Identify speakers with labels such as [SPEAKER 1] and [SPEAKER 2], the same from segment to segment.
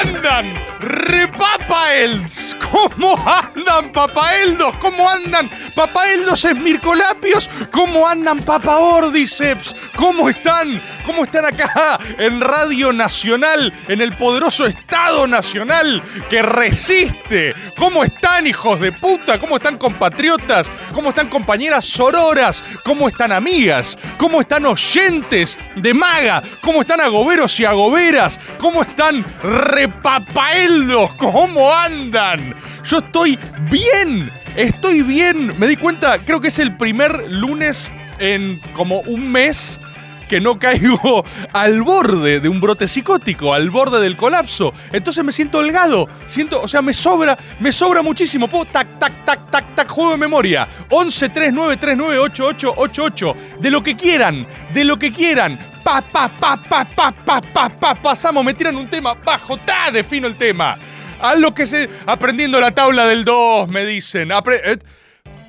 [SPEAKER 1] andan? ¡Repapaels! ¿Cómo andan, papaeldos? ¿Cómo andan, papaeldos esmircolapios? ¿Cómo andan, papaordiceps? ¿Cómo están? ¿Cómo están acá en Radio Nacional, en el poderoso Estado Nacional que resiste? ¿Cómo están, hijos de puta? ¿Cómo están, compatriotas? ¿Cómo están, compañeras sororas? ¿Cómo están, amigas? ¿Cómo están, oyentes de Maga? ¿Cómo están, agoberos y agoberas? ¿Cómo están, repapaeldos? ¿Cómo andan? Yo estoy bien. Estoy bien. Me di cuenta, creo que es el primer lunes en como un mes que no caigo al borde de un brote psicótico, al borde del colapso. Entonces me siento holgado, siento, o sea, me sobra, me sobra muchísimo. Puedo tac, tac, tac, tac, tac, juego de memoria. 11 39 39 8888. De lo que quieran, de lo que quieran. Pa, pa, pa, pa, pa, pa, pa, pa, pasamos, me tiran un tema bajo, ta, defino el tema. A lo que se. Aprendiendo la tabla del 2, me dicen. Eh,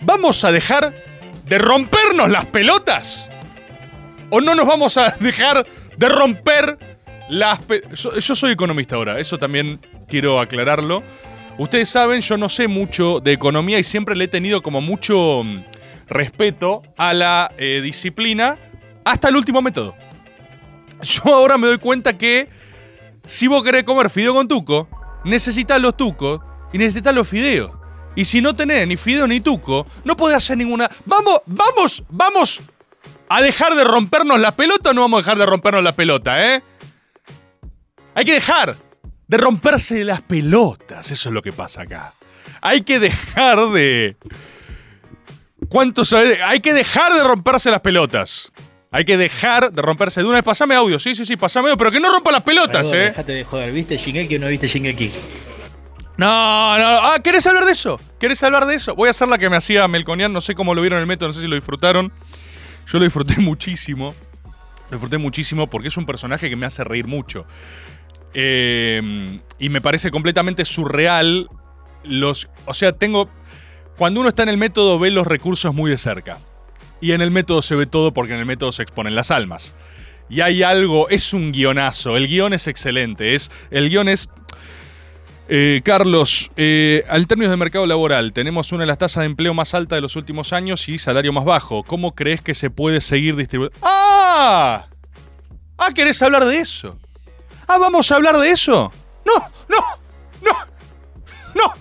[SPEAKER 1] ¿Vamos a dejar de rompernos las pelotas? ¿O no nos vamos a dejar de romper las... pe- Yo, yo soy economista ahora, eso también quiero aclararlo. Ustedes saben, yo no sé mucho de economía y siempre le he tenido como mucho mm, respeto a la eh, disciplina hasta el último método. Yo ahora me doy cuenta que si vos querés comer fideo con tuco, necesitas los tucos y necesitas los fideos. Y si no tenés ni fideo ni tuco, no podés hacer ninguna... Vamos, vamos, vamos a dejar de rompernos la pelota o no vamos a dejar de rompernos la pelota, ¿eh? Hay que dejar de romperse las pelotas, eso es lo que pasa acá. Hay que dejar de... ¿Cuánto sabe? Hay que dejar de romperse las pelotas. Hay que dejar de romperse de una vez. Pasame audio, sí, sí, sí, pasame audio, pero que no rompa las pelotas, ¿eh?
[SPEAKER 2] Déjate de joder, ¿viste Shingeki o no viste Shingeki?
[SPEAKER 1] No, no. Ah, ¿querés hablar de eso? ¿Querés hablar de eso? Voy a hacer la que me hacía Melconian. No sé cómo lo vieron en el método, no sé si lo disfrutaron. Yo lo disfruté muchísimo. Lo disfruté muchísimo porque es un personaje que me hace reír mucho. Eh, y me parece completamente surreal los... O sea, tengo... Cuando uno está en el método ve los recursos muy de cerca. Y en el método se ve todo porque en el método se exponen las almas. Y hay algo, es un guionazo. El guion es excelente. Es, el guion es... Eh, Carlos, eh, al términos de mercado laboral, tenemos una de las tasas de empleo más altas de los últimos años y salario más bajo. ¿Cómo crees que se puede seguir distribuyendo? ¡Ah! ¡Ah, querés hablar de eso! ¡Ah, vamos a hablar de eso! ¡No! ¡No! ¡No! ¡No!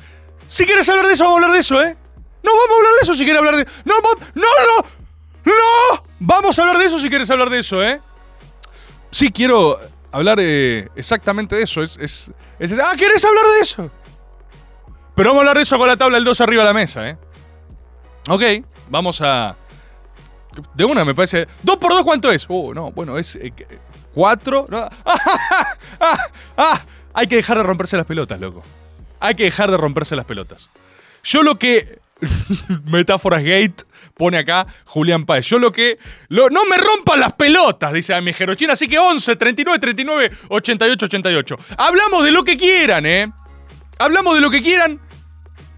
[SPEAKER 1] Si quieres hablar de eso, vamos a hablar de eso, ¿eh? No, vamos a hablar de eso si quieres hablar de... ¡No, va- no, no! ¡No! Vamos a hablar de eso si quieres hablar de eso, ¿eh? Sí, quiero hablar eh, exactamente de eso. Es, es, es- ¡Ah, quieres hablar de eso! Pero vamos a hablar de eso con la tabla del 2 arriba de la mesa, ¿eh? Ok, vamos a... De una, me parece... ¿2 por 2 cuánto es? Oh, no, bueno, es... 4... ¡Ah, ah, ah! Hay que dejar de romperse las pelotas, loco. Hay que dejar de romperse las pelotas. Yo lo que... Metáforas Gate pone acá Julián Páez. Yo lo que... lo- no me rompan las pelotas, dice a mi Jerochina. Así que 11, 39, 39, 88, 88. Hablamos de lo que quieran, ¿eh? Hablamos de lo que quieran,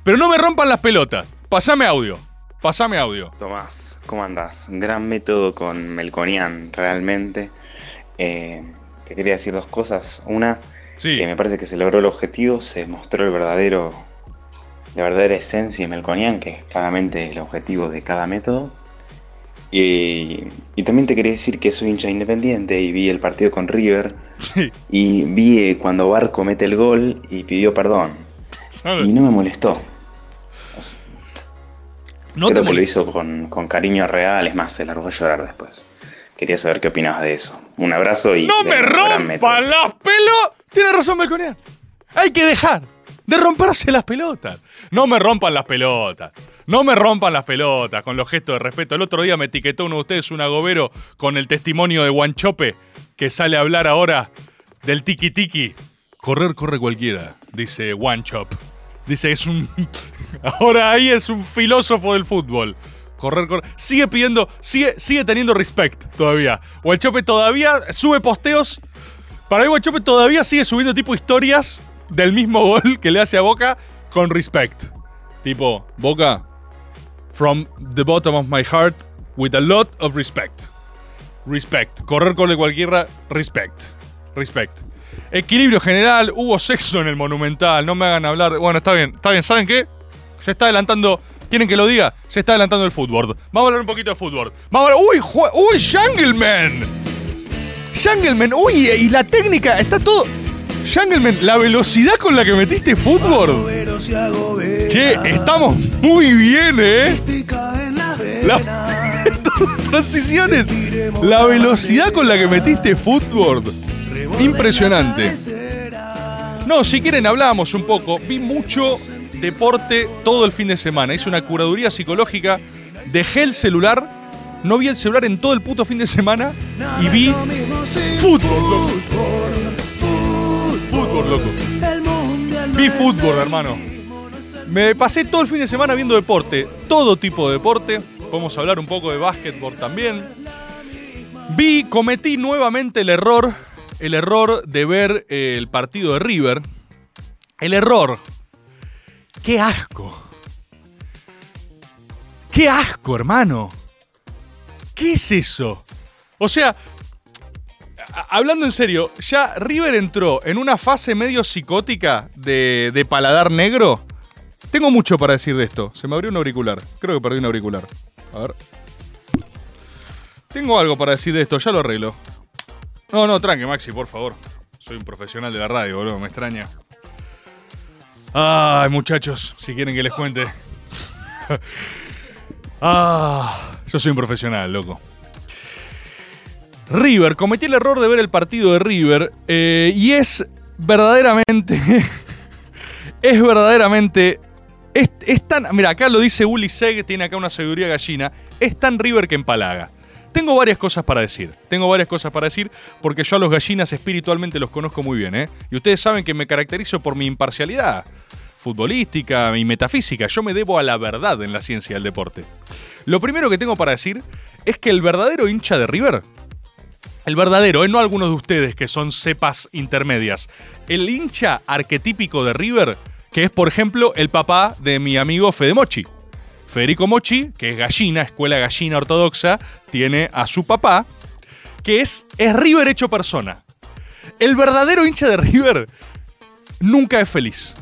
[SPEAKER 1] pero no me rompan las pelotas. Pasame audio. Pasame audio.
[SPEAKER 3] Tomás, ¿cómo andás? Gran método con Melconian, realmente. Eh, te quería decir dos cosas. Una, que me parece que se logró el objetivo, se mostró el verdadero, la verdadera esencia de Melconian, que es claramente el objetivo de cada método. Y, y también te quería decir que soy hincha independiente y vi el partido con River. Y vi eh, cuando Barco mete el gol y pidió perdón. Y no me molestó. O sea,
[SPEAKER 1] No
[SPEAKER 3] Creo
[SPEAKER 1] te
[SPEAKER 3] que lo hizo con, con cariño real, es más, se largó a llorar después. Quería saber qué opinabas de eso. Un abrazo y.
[SPEAKER 1] ¡No
[SPEAKER 3] de-
[SPEAKER 1] me rompan las pelotas! Tiene razón Melconian. Hay que dejar de romperse las pelotas. No me rompan las pelotas. No me rompan las pelotas con los gestos de respeto. El otro día me etiquetó uno de ustedes, un agobero, con el testimonio de Guanchope, que sale a hablar ahora del tiki tiki Correr, corre cualquiera, dice One Chop. Dice, es un. Ahora ahí es un filósofo del fútbol. Correr, correr. Sigue pidiendo, sigue, sigue teniendo respect todavía. Guanchope todavía sube posteos. Para mí, Guanchope todavía sigue subiendo tipo historias del mismo gol que le hace a Boca con respect. Tipo, Boca, from the bottom of my heart, with a lot of respect. Respect. Correr, corre cualquiera, respect. Respect. Equilibrio general, hubo sexo en el Monumental, no me hagan hablar. Bueno, está bien, está bien, ¿saben qué? Se está adelantando. ¿Quieren que lo diga? Se está adelantando el fútbol. Vamos a hablar un poquito de fútbol. Vamos a hablar. ¡Uy! ¡Uy! ¡Jungleman! ¡Jungleman! ¡Uy! Y la técnica, está todo. Jungleman, la velocidad con la que metiste fútbol. Che, estamos muy bien, ¿eh? Transiciones. La velocidad con la que metiste fútbol. Impresionante. No, si quieren hablamos un poco. Vi mucho deporte todo el fin de semana. Hice una curaduría psicológica. Dejé el celular. No vi el celular en todo el puto fin de semana. Y vi fútbol. Vi fútbol, hermano. Me pasé todo el fin de semana viendo deporte. Todo tipo de deporte. Podemos hablar un poco de básquetbol también. Vi, cometí nuevamente el error el error de ver eh, el partido de River. El error. ¡Qué asco! ¡Qué asco, hermano! ¿Qué es eso? O sea, hablando en serio, ya River entró en una fase medio psicótica de, de, paladar negro. Tengo mucho para decir de esto. Se me abrió un auricular. Creo que perdí un auricular. A ver. Tengo algo para decir de esto, ya lo arreglo. No, no, tranque, Maxi, por favor. Soy un profesional de la radio, boludo, me extraña. Ay, muchachos, si quieren que les cuente. ah, yo soy un profesional, loco. River, cometí el error de ver el partido de River eh, y es verdaderamente. es verdaderamente. Es, es, tan. Mira, acá lo dice Uli Seg, tiene acá una seguridad gallina. Es tan River que empalaga. Tengo varias cosas para decir. Tengo varias cosas para decir porque yo a los gallinas espiritualmente los conozco muy bien, ¿eh? Y ustedes saben que me caracterizo por mi imparcialidad futbolística y metafísica. Yo me debo a la verdad en la ciencia del deporte. Lo primero que tengo para decir es que el verdadero hincha de River, el verdadero, ¿eh? no algunos de ustedes que son cepas intermedias, el hincha arquetípico de River, que es por ejemplo el papá de mi amigo Fede Mochi. Federico Mochi, que es gallina, escuela gallina ortodoxa, tiene a su papá, que es, es River hecho persona. El verdadero hincha de River nunca es feliz.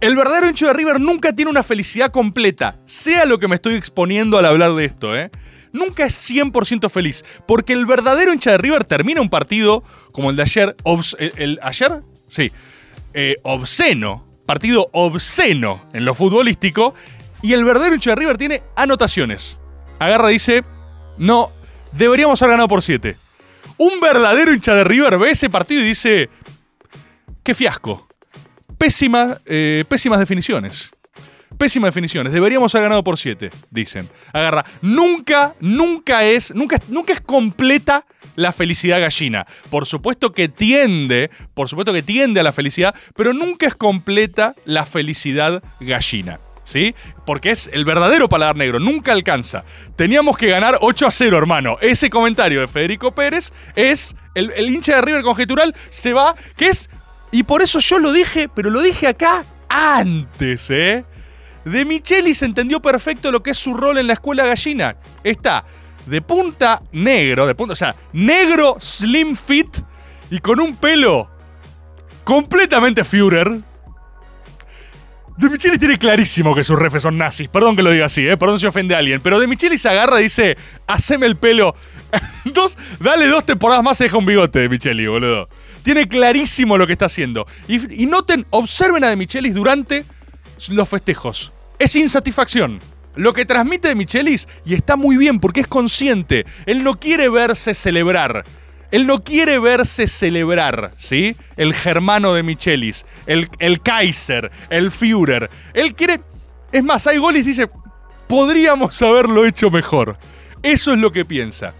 [SPEAKER 1] El verdadero hincha de River nunca tiene una felicidad completa, sea lo que me estoy exponiendo al hablar de esto, ¿eh? Nunca es 100% feliz, porque el verdadero hincha de River termina un partido como el de ayer, el, ayer, sí, eh, obsceno, partido obsceno en lo futbolístico. Y el verdadero hincha de River tiene anotaciones. Agarra dice: No, deberíamos haber ganado por 7. Un verdadero hincha de River ve ese partido y dice: Qué fiasco. Pésima, eh, pésimas definiciones. Pésimas definiciones. Deberíamos haber ganado por 7, dicen. Agarra. Nunca, nunca es, nunca, nunca es completa la felicidad gallina. Por supuesto que tiende, por supuesto que tiende a la felicidad, pero nunca es completa la felicidad gallina. ¿Sí? Porque es el verdadero paladar negro, nunca alcanza. Teníamos que ganar 8 a 0, hermano. Ese comentario de Federico Pérez es el, el hincha de River conjetural, se va, que es... Y por eso yo lo dije, pero lo dije acá antes, ¿eh? De Micheli se entendió perfecto lo que es su rol en la escuela gallina. Está de punta negro, de punta, o sea, negro, slim fit y con un pelo completamente Führer. De Micheli tiene clarísimo que sus refes son nazis. Perdón que lo diga así, ¿eh? perdón si ofende a alguien. Pero De Micheli se agarra y dice: Haceme el pelo. dos, dale dos temporadas más y deja un bigote de Micheli, boludo. Tiene clarísimo lo que está haciendo. Y, y noten, observen a De Michelis durante los festejos. Es insatisfacción. Lo que transmite Michelis, y está muy bien porque es consciente, él no quiere verse celebrar. Él no quiere verse celebrar, ¿sí? El germano de Michelis, el, Kaiser, el Führer. Él quiere. Es más, hay goles dice: podríamos haberlo hecho mejor. Eso es lo que piensa.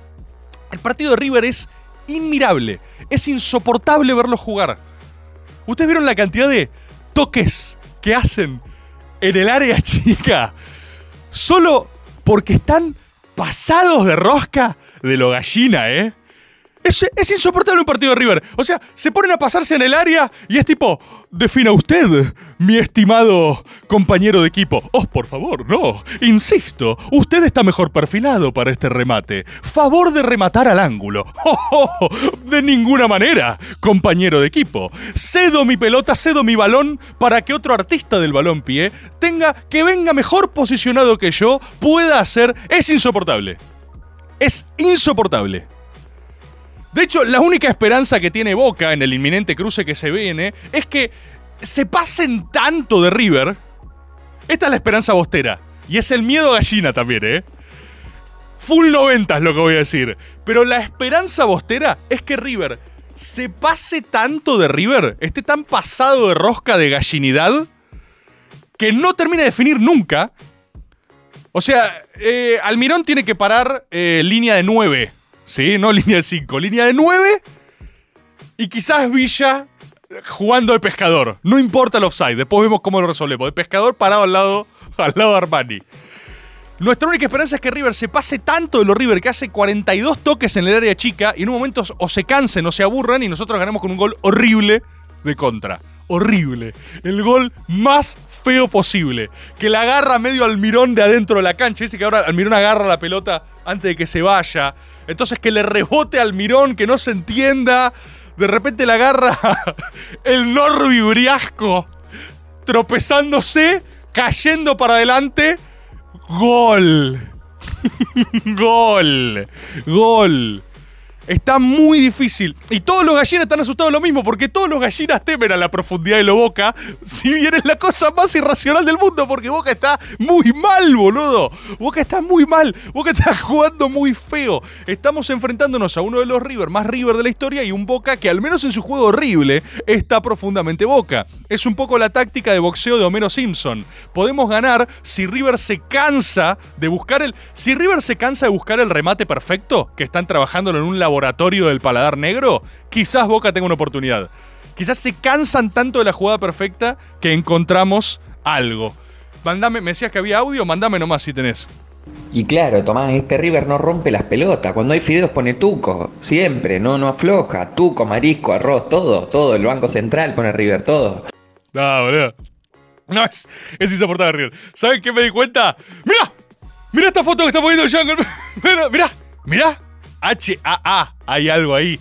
[SPEAKER 1] El partido de River es inmirable. Es insoportable verlo jugar. ¿Ustedes vieron la cantidad de toques que hacen en el área chica? Solo porque están pasados de rosca de lo gallina, ¿eh? Es, insoportable un partido de River. O sea, se ponen a pasarse en el área y es tipo, defina usted, mi estimado compañero de equipo. Oh, por favor, no. Insisto, usted está mejor perfilado para este remate. Favor de rematar al ángulo. Oh, oh, oh, de ninguna manera, compañero de equipo. Cedo mi pelota, cedo mi balón para que otro artista del balón pie tenga que venga mejor posicionado que yo, pueda hacer. Es insoportable. Es insoportable. De hecho, la única esperanza que tiene Boca en el inminente cruce que se viene es que se pasen tanto de River. Esta es la esperanza bostera. Y es el miedo gallina también, ¿eh? Full 90 es lo que voy a decir. Pero la esperanza bostera es que River se pase tanto de River, esté tan pasado de rosca de gallinidad, que no termine de definir nunca. O sea, eh, Almirón tiene que parar eh, línea de 9 ¿sí? No línea de 5, línea de 9 y quizás Villa jugando de pescador. No importa el offside, después vemos cómo lo resolvemos. De pescador parado al lado, al lado de Armani. Nuestra única esperanza es que River se pase tanto de lo River que hace 42 toques en el área chica y en un momento o se cansen o se aburran y nosotros ganamos con un gol horrible de contra. Horrible. El gol más feo posible. Que la agarra medio Almirón de adentro de la cancha. Dice que ahora Almirón agarra la pelota antes de que se vaya. Entonces que le rebote al mirón, que no se entienda. De repente le agarra el Norby Briasco tropezándose, cayendo para adelante. Gol. Gol. Gol. Está muy difícil. Y todos los gallinas están asustados lo mismo, porque todos los gallinas temen a la profundidad de lo Boca, si bien es la cosa más irracional del mundo, porque Boca está muy mal, boludo. Boca está muy mal. Boca está jugando muy feo. Estamos enfrentándonos a uno de los River más River de la historia y un Boca que al menos en su juego horrible está profundamente Boca. Es un poco la táctica de boxeo de Homero Simpson. Podemos ganar si River se cansa de buscar el... Si River se cansa de buscar el remate perfecto, que están trabajándolo en un laboratorio laboratorio del paladar negro, quizás Boca tenga una oportunidad. Quizás se cansan tanto de la jugada perfecta que encontramos algo. Mándame, me decías que había audio, mándame nomás si tenés.
[SPEAKER 4] Y claro, Tomás, este River no rompe las pelotas. Cuando hay fideos pone tuco, siempre, no, no afloja. Tuco, marisco, arroz, todo, todo. El Banco Central pone River, todo.
[SPEAKER 1] No, boludo. No, es, es insoportable River. ¿Saben qué me di cuenta? ¡Mira! ¡Mira esta foto que está poniendo Jungle! ¡Mira! ¡Mira! HAA, hay algo ahí.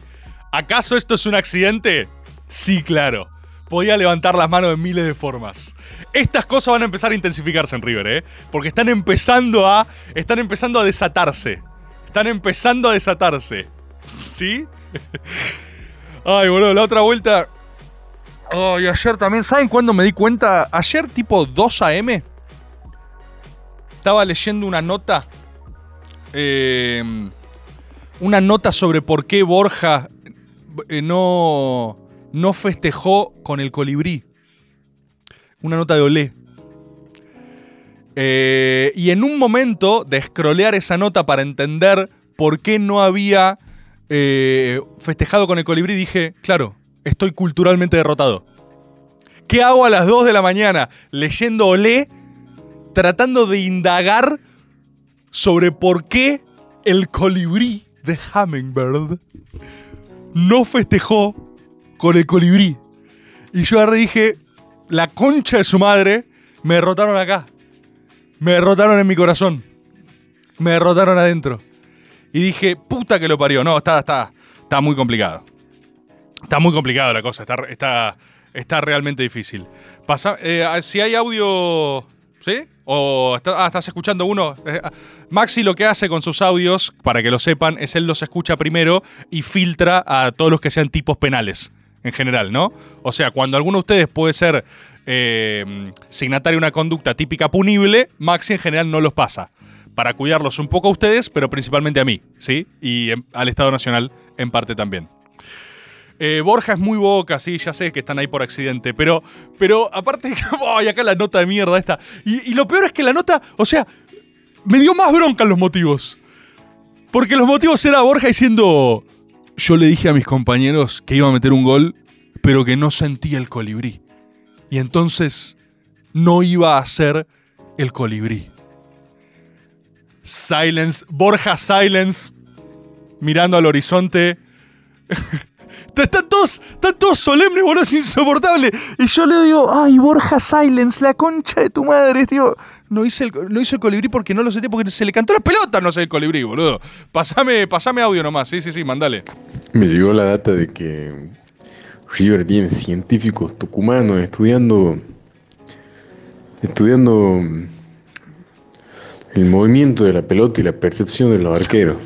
[SPEAKER 1] ¿Acaso esto es un accidente? Sí, claro. Podía levantar las manos de miles de formas. Estas cosas van a empezar a intensificarse en River, ¿eh? Porque están empezando a. Están empezando a desatarse. Están empezando a desatarse. ¿Sí? Ay, boludo, la otra vuelta. Ay, ayer también. ¿Saben cuándo me di cuenta? Ayer, tipo 2 a.m. Estaba leyendo una nota. Eh una nota sobre por qué Borja eh, no, no festejó con el colibrí. Una nota de Olé. Eh, y en un momento de scrollear esa nota para entender por qué no había eh, festejado con el colibrí, dije, claro, estoy culturalmente derrotado. ¿Qué hago a las 2 de la mañana leyendo Olé, tratando de indagar sobre por qué el colibrí de Hummingbird no festejó con el colibrí. Y yo ahora dije, la concha de su madre, me derrotaron acá. Me derrotaron en mi corazón. Me derrotaron adentro. Y dije, puta que lo parió. No, está, está, está muy complicado. Está muy complicado la cosa. Está, está, está realmente difícil. Pasa, eh, si hay audio ¿Sí? ¿O ah, estás escuchando uno? Eh, Maxi lo que hace con sus audios, para que lo sepan, es él los escucha primero y filtra a todos los que sean tipos penales, en general, ¿no? O sea, cuando alguno de ustedes puede ser eh, signatario de una conducta típica punible, Maxi en general no los pasa. Para cuidarlos un poco a ustedes, pero principalmente a mí, ¿sí? Y al Estado Nacional en parte también. Eh, Borja es muy boca, sí, ya sé que están ahí por accidente, pero, pero aparte, ¡ay, acá la nota de mierda esta! Y, lo peor es que la nota, o sea, me dio más bronca los motivos. Porque los motivos era Borja diciendo, yo le dije a mis compañeros que iba a meter un gol, pero que no sentía el colibrí. Y entonces no iba a ser el colibrí. Silence, Borja Silence, mirando al horizonte. Están todos, están todos solemnes, boludo, es insoportable. Y yo le digo, ay, Borja Silence, la concha de tu madre, tío. No hice, el, no hice el colibrí porque no lo sentí, porque se le cantó la pelota, no sé el colibrí, boludo. Pasame, pasame audio nomás, sí, sí, sí, mandale.
[SPEAKER 5] Me llegó la data de que River tiene científicos tucumanos estudiando. estudiando el movimiento de la pelota y la percepción de los arqueros.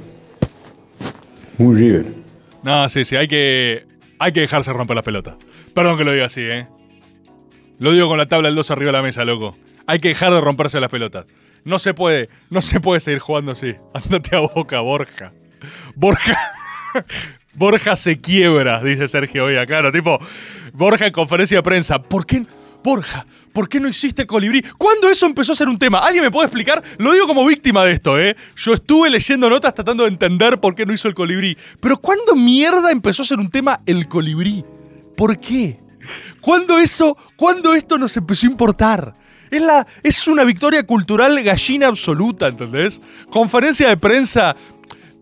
[SPEAKER 5] Muy River.
[SPEAKER 1] No, sí, sí, hay que, hay que dejarse romper las pelotas. Perdón que lo diga así, ¿eh? Lo digo con la tabla del 2 arriba de la mesa, loco. Hay que dejar de romperse las pelotas. No se puede, no se puede seguir jugando así. Ándate a boca, Borja. Borja. Borja se quiebra, dice Sergio Oya, claro, tipo, Borja en conferencia de prensa. ¿Por qué, Borja, ¿por qué no hiciste colibrí? ¿Cuándo eso empezó a ser un tema? ¿Alguien me puede explicar? Lo digo como víctima de esto, ¿eh? Yo estuve leyendo notas tratando de entender por qué no hizo el colibrí. Pero ¿cuándo mierda empezó a ser un tema el colibrí? ¿Por qué? ¿Cuándo eso, esto nos empezó a importar? Es, la, es una victoria cultural gallina absoluta, ¿entendés? Conferencia de prensa.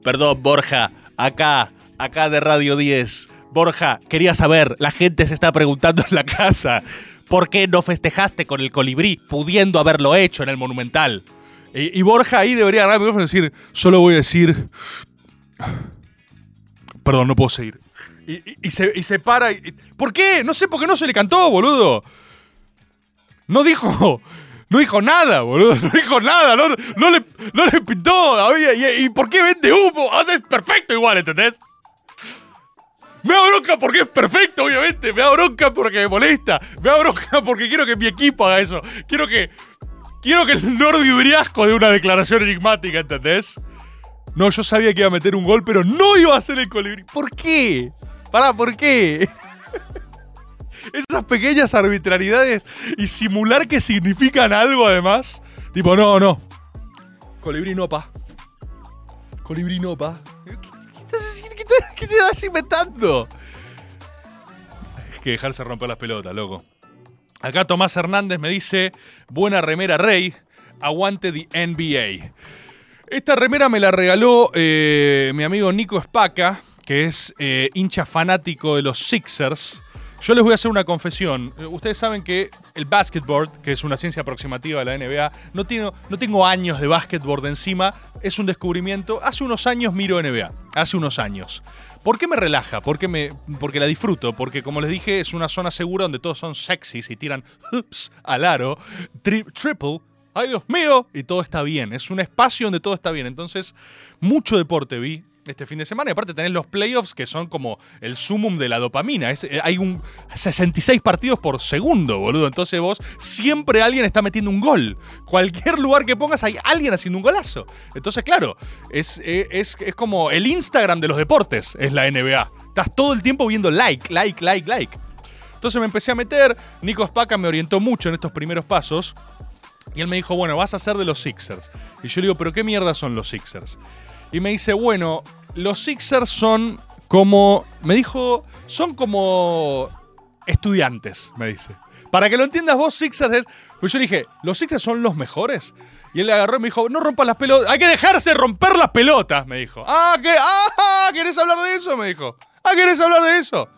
[SPEAKER 1] Perdón, Borja, acá, acá de Radio 10. Borja, quería saber, la gente se está preguntando en la casa. ¿Por qué no festejaste con el colibrí, pudiendo haberlo hecho en el Monumental? Y, Borja ahí debería agarrar el y decir, solo voy a decir... Perdón, no puedo seguir. Y, se, para. ¿Por qué? No sé por qué no se le cantó, boludo. No dijo. No dijo nada, boludo. No dijo nada. No, le, no le pintó. ¿Y, y por qué vende humo? Haces perfecto igual, ¿entendés? Me da bronca porque es perfecto, obviamente. Me da bronca porque me molesta. Me da bronca porque quiero que mi equipo haga eso. Quiero que. Quiero que el Nordi Briasco de una declaración enigmática, ¿entendés? No, yo sabía que iba a meter un gol, pero no iba a hacer el colibrí. ¿Por qué? Pará, ¿por qué? Esas pequeñas arbitrariedades y simular que significan algo además. Tipo, no, no. Colibrí no, pa. Colibrí no, pa. ¿Qué te vas inventando? Hay que dejarse romper las pelotas, loco. Acá Tomás Hernández me dice, buena remera Rey, aguante the NBA. Esta remera me la regaló eh, mi amigo Nico Spaca, que es eh, hincha fanático de los Sixers. Yo les voy a hacer una confesión. Ustedes saben que el basketball, que es una ciencia aproximativa de la NBA, no, tiene, no tengo años de basketball encima, es un descubrimiento. Hace unos años miro NBA, hace unos años. ¿Por qué me relaja? Porque, me, porque la disfruto, porque como les dije, es una zona segura donde todos son sexys y tiran hoops al aro, triple, ay Dios mío, y todo está bien. Es un espacio donde todo está bien. Entonces, mucho deporte vi este fin de semana. Y aparte tenés los playoffs que son como el sumum de la dopamina. Eh, hay un 66 partidos por segundo, boludo. Entonces vos siempre alguien está metiendo un gol. Cualquier lugar que pongas hay alguien haciendo un golazo. Entonces, claro, es, eh, es, es como el Instagram de los deportes, es la NBA. Estás todo el tiempo viendo like, like, like, like. Entonces me empecé a meter. Nico Spaca me orientó mucho en estos primeros pasos. Y él me dijo, bueno, vas a ser de los Sixers. Y yo le digo, pero ¿qué mierda son los Sixers? Y me dice, bueno, los Sixers son como. Me dijo. Son como. Estudiantes, me dice. Para que lo entiendas vos, Sixers es. Pues yo dije, ¿los Sixers son los mejores? Y él le agarró y me dijo, no rompas las pelotas. Hay que dejarse romper las pelotas, me dijo. Ah, ¿qué? Ah, ¿querés hablar de eso? Me dijo. Ah, ¿querés hablar de eso?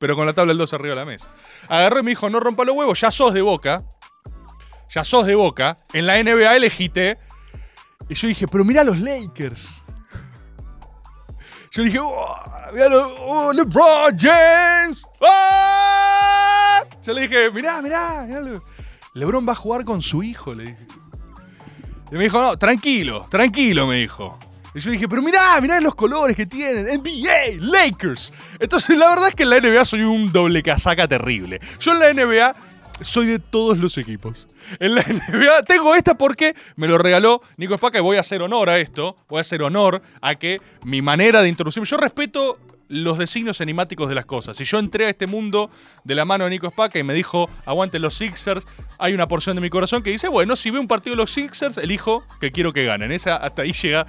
[SPEAKER 1] Pero con la tabla del 2 arriba de la mesa. Agarró y me dijo, no rompa los huevos, ya sos de boca. Ya sos de boca. En la NBA elegiste. Y yo dije, pero mira los Lakers. Yo dije, oh, oh, LeBron James. ¡Ah! Yo le dije, mirá, mirá, mirá. LeBron va a jugar con su hijo, le dije. Y me dijo, no, tranquilo, tranquilo, me dijo. Y yo dije, pero mirá, mirá los colores que tienen. NBA, Lakers. Entonces, la verdad es que en la NBA soy un doble casaca terrible. Yo en la NBA soy de todos los equipos. En la NBA tengo esta porque me lo regaló Nico Spaca y voy a hacer honor a esto. Voy a hacer honor a que mi manera de introducirme. Yo respeto los designios enigmáticos de las cosas. Si yo entré a este mundo de la mano de Nico Spaca y me dijo, aguante los Sixers, hay una porción de mi corazón que dice, bueno, si veo un partido de los Sixers, elijo que quiero que ganen. Esa, hasta ahí llega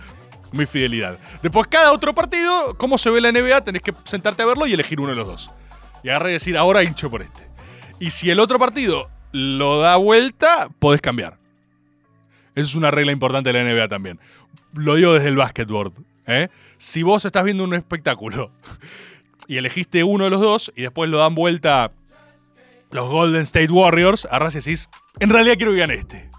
[SPEAKER 1] mi fidelidad. Después, cada otro partido, cómo se ve la NBA, tenés que sentarte a verlo y elegir uno de los dos. Y agarrar y decir, ahora hincho por este. Y si el otro partido lo da vuelta, podés cambiar. Esa es una regla importante de la NBA también. Lo digo desde el basketball. ¿eh? Si vos estás viendo un espectáculo y elegiste uno de los dos y después lo dan vuelta los Golden State Warriors, agarrás y decís, en realidad quiero que gane este.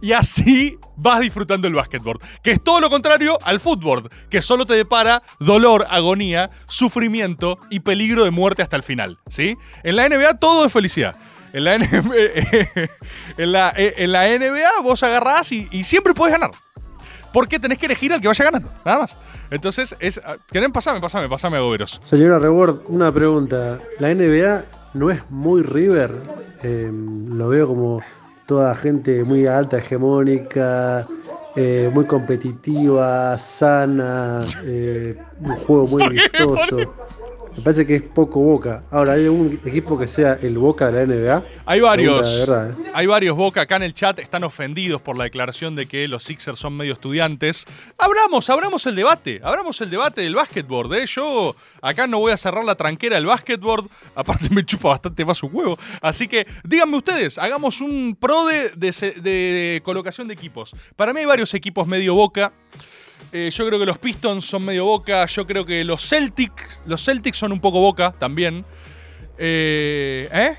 [SPEAKER 1] Y así vas disfrutando el básquetbol. Que es todo lo contrario al fútbol, que solo te depara dolor, agonía, sufrimiento y peligro de muerte hasta el final. ¿sí? En la NBA todo es felicidad. En la, NBA, en la, en la NBA vos agarrás y, y siempre puedes ganar. Porque tenés que elegir al que vaya ganando, nada más. Entonces, es, ¿quieren pasarme? Pasame, pasame a Goberos.
[SPEAKER 6] Señora Reward, una pregunta. ¿La NBA no es muy River? Eh, lo veo como toda gente muy alta, hegemónica, eh, muy competitiva, sana, eh, un juego muy vistoso. Me parece que es poco Boca. Ahora, ¿hay algún equipo que sea el Boca de la NBA?
[SPEAKER 1] Hay varios.
[SPEAKER 6] Verdad, ¿eh?
[SPEAKER 1] Hay varios Boca acá en el chat. Están ofendidos por la declaración de que los Sixers son medio estudiantes. Abramos, abramos el debate. Abramos el debate del básquetbol. ¿eh? Yo acá no voy a cerrar la tranquera del básquetbol. Aparte me chupa bastante más un huevo. Así que díganme ustedes, hagamos un pro de, de, de colocación de equipos. Para mí hay varios equipos medio Boca. Eh, yo creo que los Pistons son medio boca. Yo creo que los Celtics. Los Celtics son un poco boca también. Eh, ¿Eh?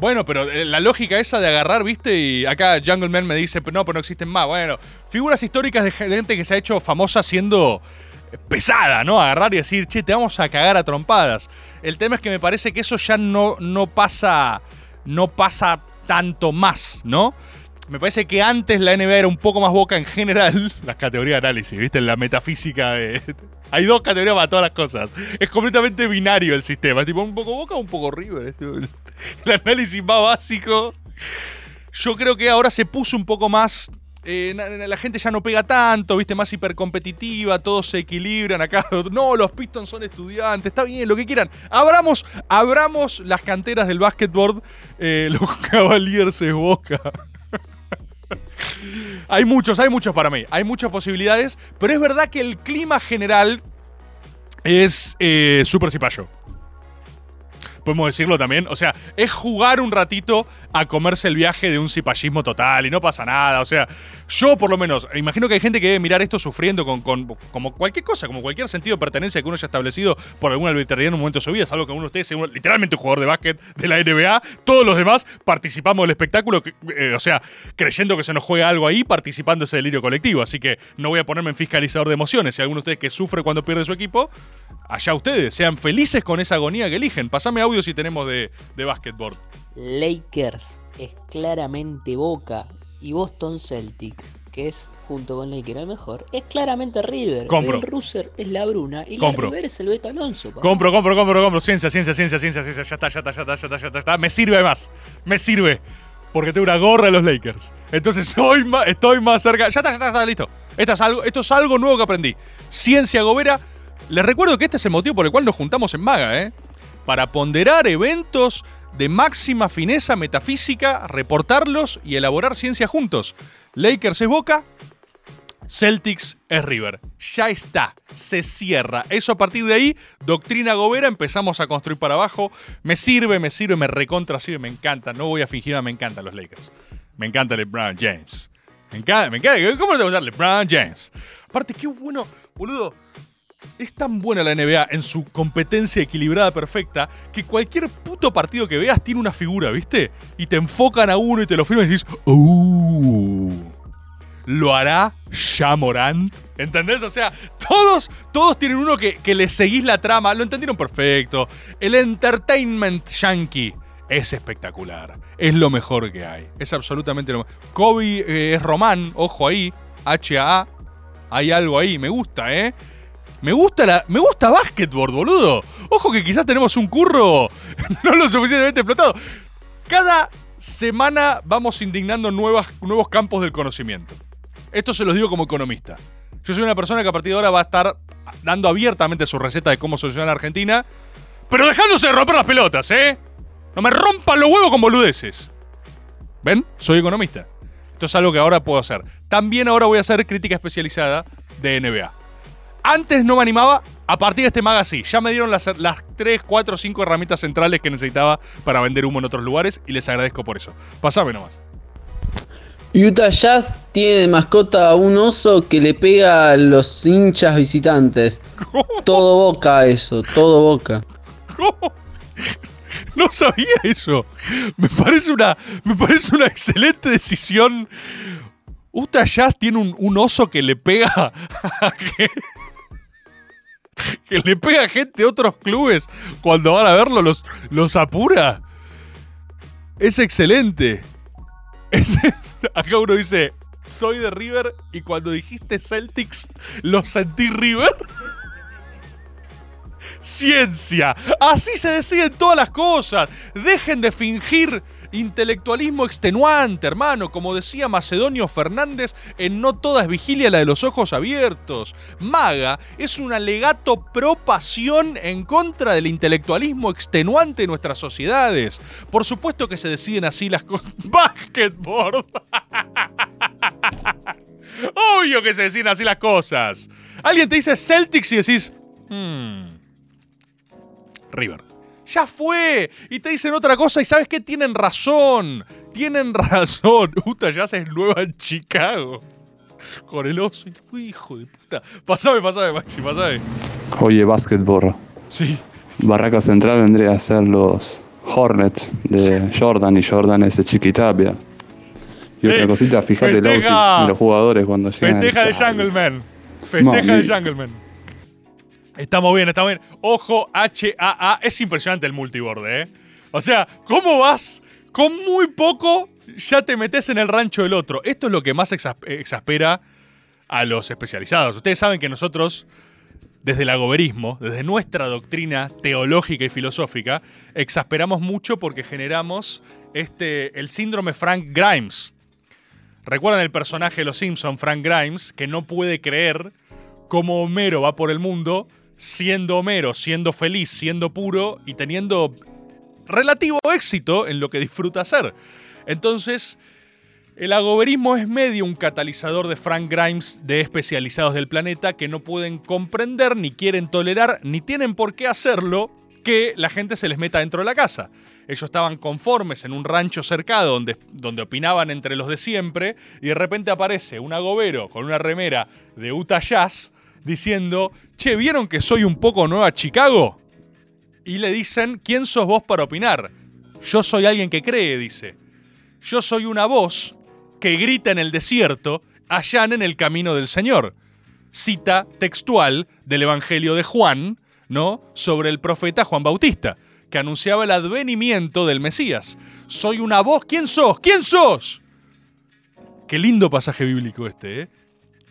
[SPEAKER 1] Bueno, pero la lógica esa de agarrar, ¿viste? Y acá Jungle Man me dice, no, pero no existen más. Bueno, figuras históricas de gente que se ha hecho famosa siendo pesada, ¿no? Agarrar y decir, che, te vamos a cagar a trompadas. El tema es que me parece que eso ya no, no pasa. No pasa tanto más, ¿no? Me parece que antes la NBA era un poco más boca en general. Las categorías de análisis, ¿viste? La metafísica de. Hay dos categorías para todas las cosas. Es completamente binario el sistema. Es tipo un poco boca o un poco River. El análisis más básico. Yo creo que ahora se puso un poco más. Eh, la gente ya no pega tanto, viste, más hipercompetitiva, todos se equilibran acá. No, los Pistons son estudiantes, está bien, lo que quieran. Abramos, abramos las canteras del básquetbol. Eh, los Cavaliers es boca. Hay muchos, hay muchos para mí. Hay muchas posibilidades. Pero es verdad que el clima general es eh, súper cipayo podemos decirlo también. O sea, es jugar un ratito a comerse el viaje de un cipallismo total y no pasa nada. O sea, yo por lo menos, imagino que hay gente que debe mirar esto sufriendo con, como cualquier cosa, como cualquier sentido de pertenencia que uno haya establecido por alguna arbitrariedad en un momento de su vida. Es algo que uno de ustedes es literalmente un jugador de básquet de la NBA. Todos los demás participamos del espectáculo, eh, o sea, creyendo que se nos juega algo ahí, participando de ese delirio colectivo. Así que no voy a ponerme en fiscalizador de emociones. Si alguno de ustedes que sufre cuando pierde su equipo, allá ustedes, sean felices con esa agonía que eligen. Pasame audio si tenemos de, de.
[SPEAKER 7] Lakers es claramente Boca y Boston Celtic, que es junto con Lakers el mejor, es claramente River.
[SPEAKER 1] Compro.
[SPEAKER 7] El Russer es la Bruna y
[SPEAKER 1] Compro.
[SPEAKER 7] la River es el Beto Alonso. papá.
[SPEAKER 1] Compro, compro, compro, compro. Ciencia, ciencia, ciencia, ciencia, ciencia. Ya está, ya está, ya está, ya está, ya está, ya está. Me sirve más. Me sirve. Porque tengo una gorra de los Lakers. Entonces soy más, estoy más cerca. Ya está, ya está, ya está, listo. Esto es, algo, esto es algo nuevo que aprendí. Ciencia Gobera. Les recuerdo que este es el motivo por el cual nos juntamos en Maga, ¿eh? Para ponderar eventos de máxima fineza metafísica, reportarlos y elaborar ciencia juntos. Lakers es Boca, Celtics es River. Ya está, se cierra. Eso a partir de ahí, doctrina Gobera, empezamos a construir para abajo. Me sirve, me sirve, me recontra sirve, me encanta. No voy a fingir, me encantan los Lakers. Me encanta LeBron James. Me encanta, me encanta. ¿Cómo te gusta LeBron James? Aparte, qué bueno, boludo. Es tan buena la NBA en su competencia equilibrada perfecta que cualquier puto partido que veas tiene una figura, ¿viste? Y te enfocan a uno y te lo firman y dices, ¡Uh! ¿Lo hará Morant? ¿Entendés? O sea, todos, todos tienen uno que, que le seguís la trama. Lo entendieron perfecto. El entertainment yankee es espectacular. Es lo mejor que hay. Es absolutamente lo mejor. Kobe eh, es Román, ojo ahí. H-A. Hay algo ahí. Me gusta, ¿eh? Me gusta la. Me gusta boludo. Ojo que quizás tenemos un curro no lo suficientemente explotado. Cada semana vamos indignando nuevas, nuevos campos del conocimiento. Esto se los digo como economista. Yo soy una persona que a partir de ahora va a estar dando abiertamente su receta de cómo solucionar la Argentina, pero dejándose de romper las pelotas, ¿eh? No me rompan los huevos con boludeces. ¿Ven? Soy economista. Esto es algo que ahora puedo hacer. También ahora voy a hacer crítica especializada de NBA. Antes no me animaba, a partir de este maga sí. Ya me dieron las, las 3, 4, 5 herramientas centrales que necesitaba para vender humo en otros lugares y les agradezco por eso. Pasame nomás.
[SPEAKER 8] Utah Jazz tiene de mascota a un oso que le pega a los hinchas visitantes. Todo boca eso, todo boca.
[SPEAKER 1] ¿Cómo? No sabía eso. Me parece una, me parece una excelente decisión. Utah Jazz tiene un, un oso que le pega a que le pega a gente de otros clubes cuando van a verlo, los, los apura. Es excelente. Acá uno dice, soy de River y cuando dijiste Celtics, lo sentí River. Ciencia. Así se deciden todas las cosas. Dejen de fingir intelectualismo extenuante, hermano. Como decía Macedonio Fernández en No toda es vigilia la de los ojos abiertos. Maga es un alegato pro pasión en contra del intelectualismo extenuante de nuestras sociedades. Por supuesto que se deciden así las cosas. Basketball. Obvio que se deciden así las cosas. Alguien te dice Celtics y decís. "Hmm, River. Ya fue. Y te dicen otra cosa y sabes que tienen razón. Tienen razón. Utah Jazz es nueva en Chicago. Con el oso. Hijo de puta. Pasame, pasame, Maxi, pasame.
[SPEAKER 9] Oye, básquetbol.
[SPEAKER 1] Sí.
[SPEAKER 9] Barraca Central vendría a ser los Hornets de Jordan y Jordan es de Chiquitapia. Y
[SPEAKER 1] Sí.
[SPEAKER 9] otra cosita, fíjate el outfit de los jugadores cuando llegan.
[SPEAKER 1] Festeja de Jungleman. Festeja de. Jungleman. Estamos bien, estamos bien. Ojo, H-A-A. Es impresionante el multiborde, ¿eh? O sea, ¿cómo vas? Con muy poco ya te metes en el rancho del otro. Esto es lo que más exas- exaspera a los especializados. Ustedes saben que nosotros, desde el agoberismo, desde nuestra doctrina teológica y filosófica, exasperamos mucho porque generamos este, el síndrome Frank Grimes. ¿Recuerdan el personaje de Los Simpson, Frank Grimes, que no puede creer cómo Homero va por el mundo siendo Homero, siendo feliz, siendo puro y teniendo relativo éxito en lo que disfruta hacer? Entonces, el agoberismo es medio un catalizador de Frank Grimes de especializados del planeta que no pueden comprender, ni quieren tolerar, ni tienen por qué hacerlo que la gente se les meta dentro de la casa. Ellos estaban conformes en un rancho cercado donde, donde opinaban entre los de siempre y de repente aparece un agobero con una remera de Utah Jazz diciendo, che, ¿vieron que soy un poco nueva Chicago? Y le dicen, ¿quién sos vos para opinar? Yo soy alguien que cree, dice. Yo soy una voz que grita en el desierto, allán en el camino del Señor. Cita textual del Evangelio de Juan, ¿no? Sobre el profeta Juan Bautista, que anunciaba el advenimiento del Mesías. Soy una voz. ¿Quién sos? ¿Quién sos? Qué lindo pasaje bíblico este, ¿eh?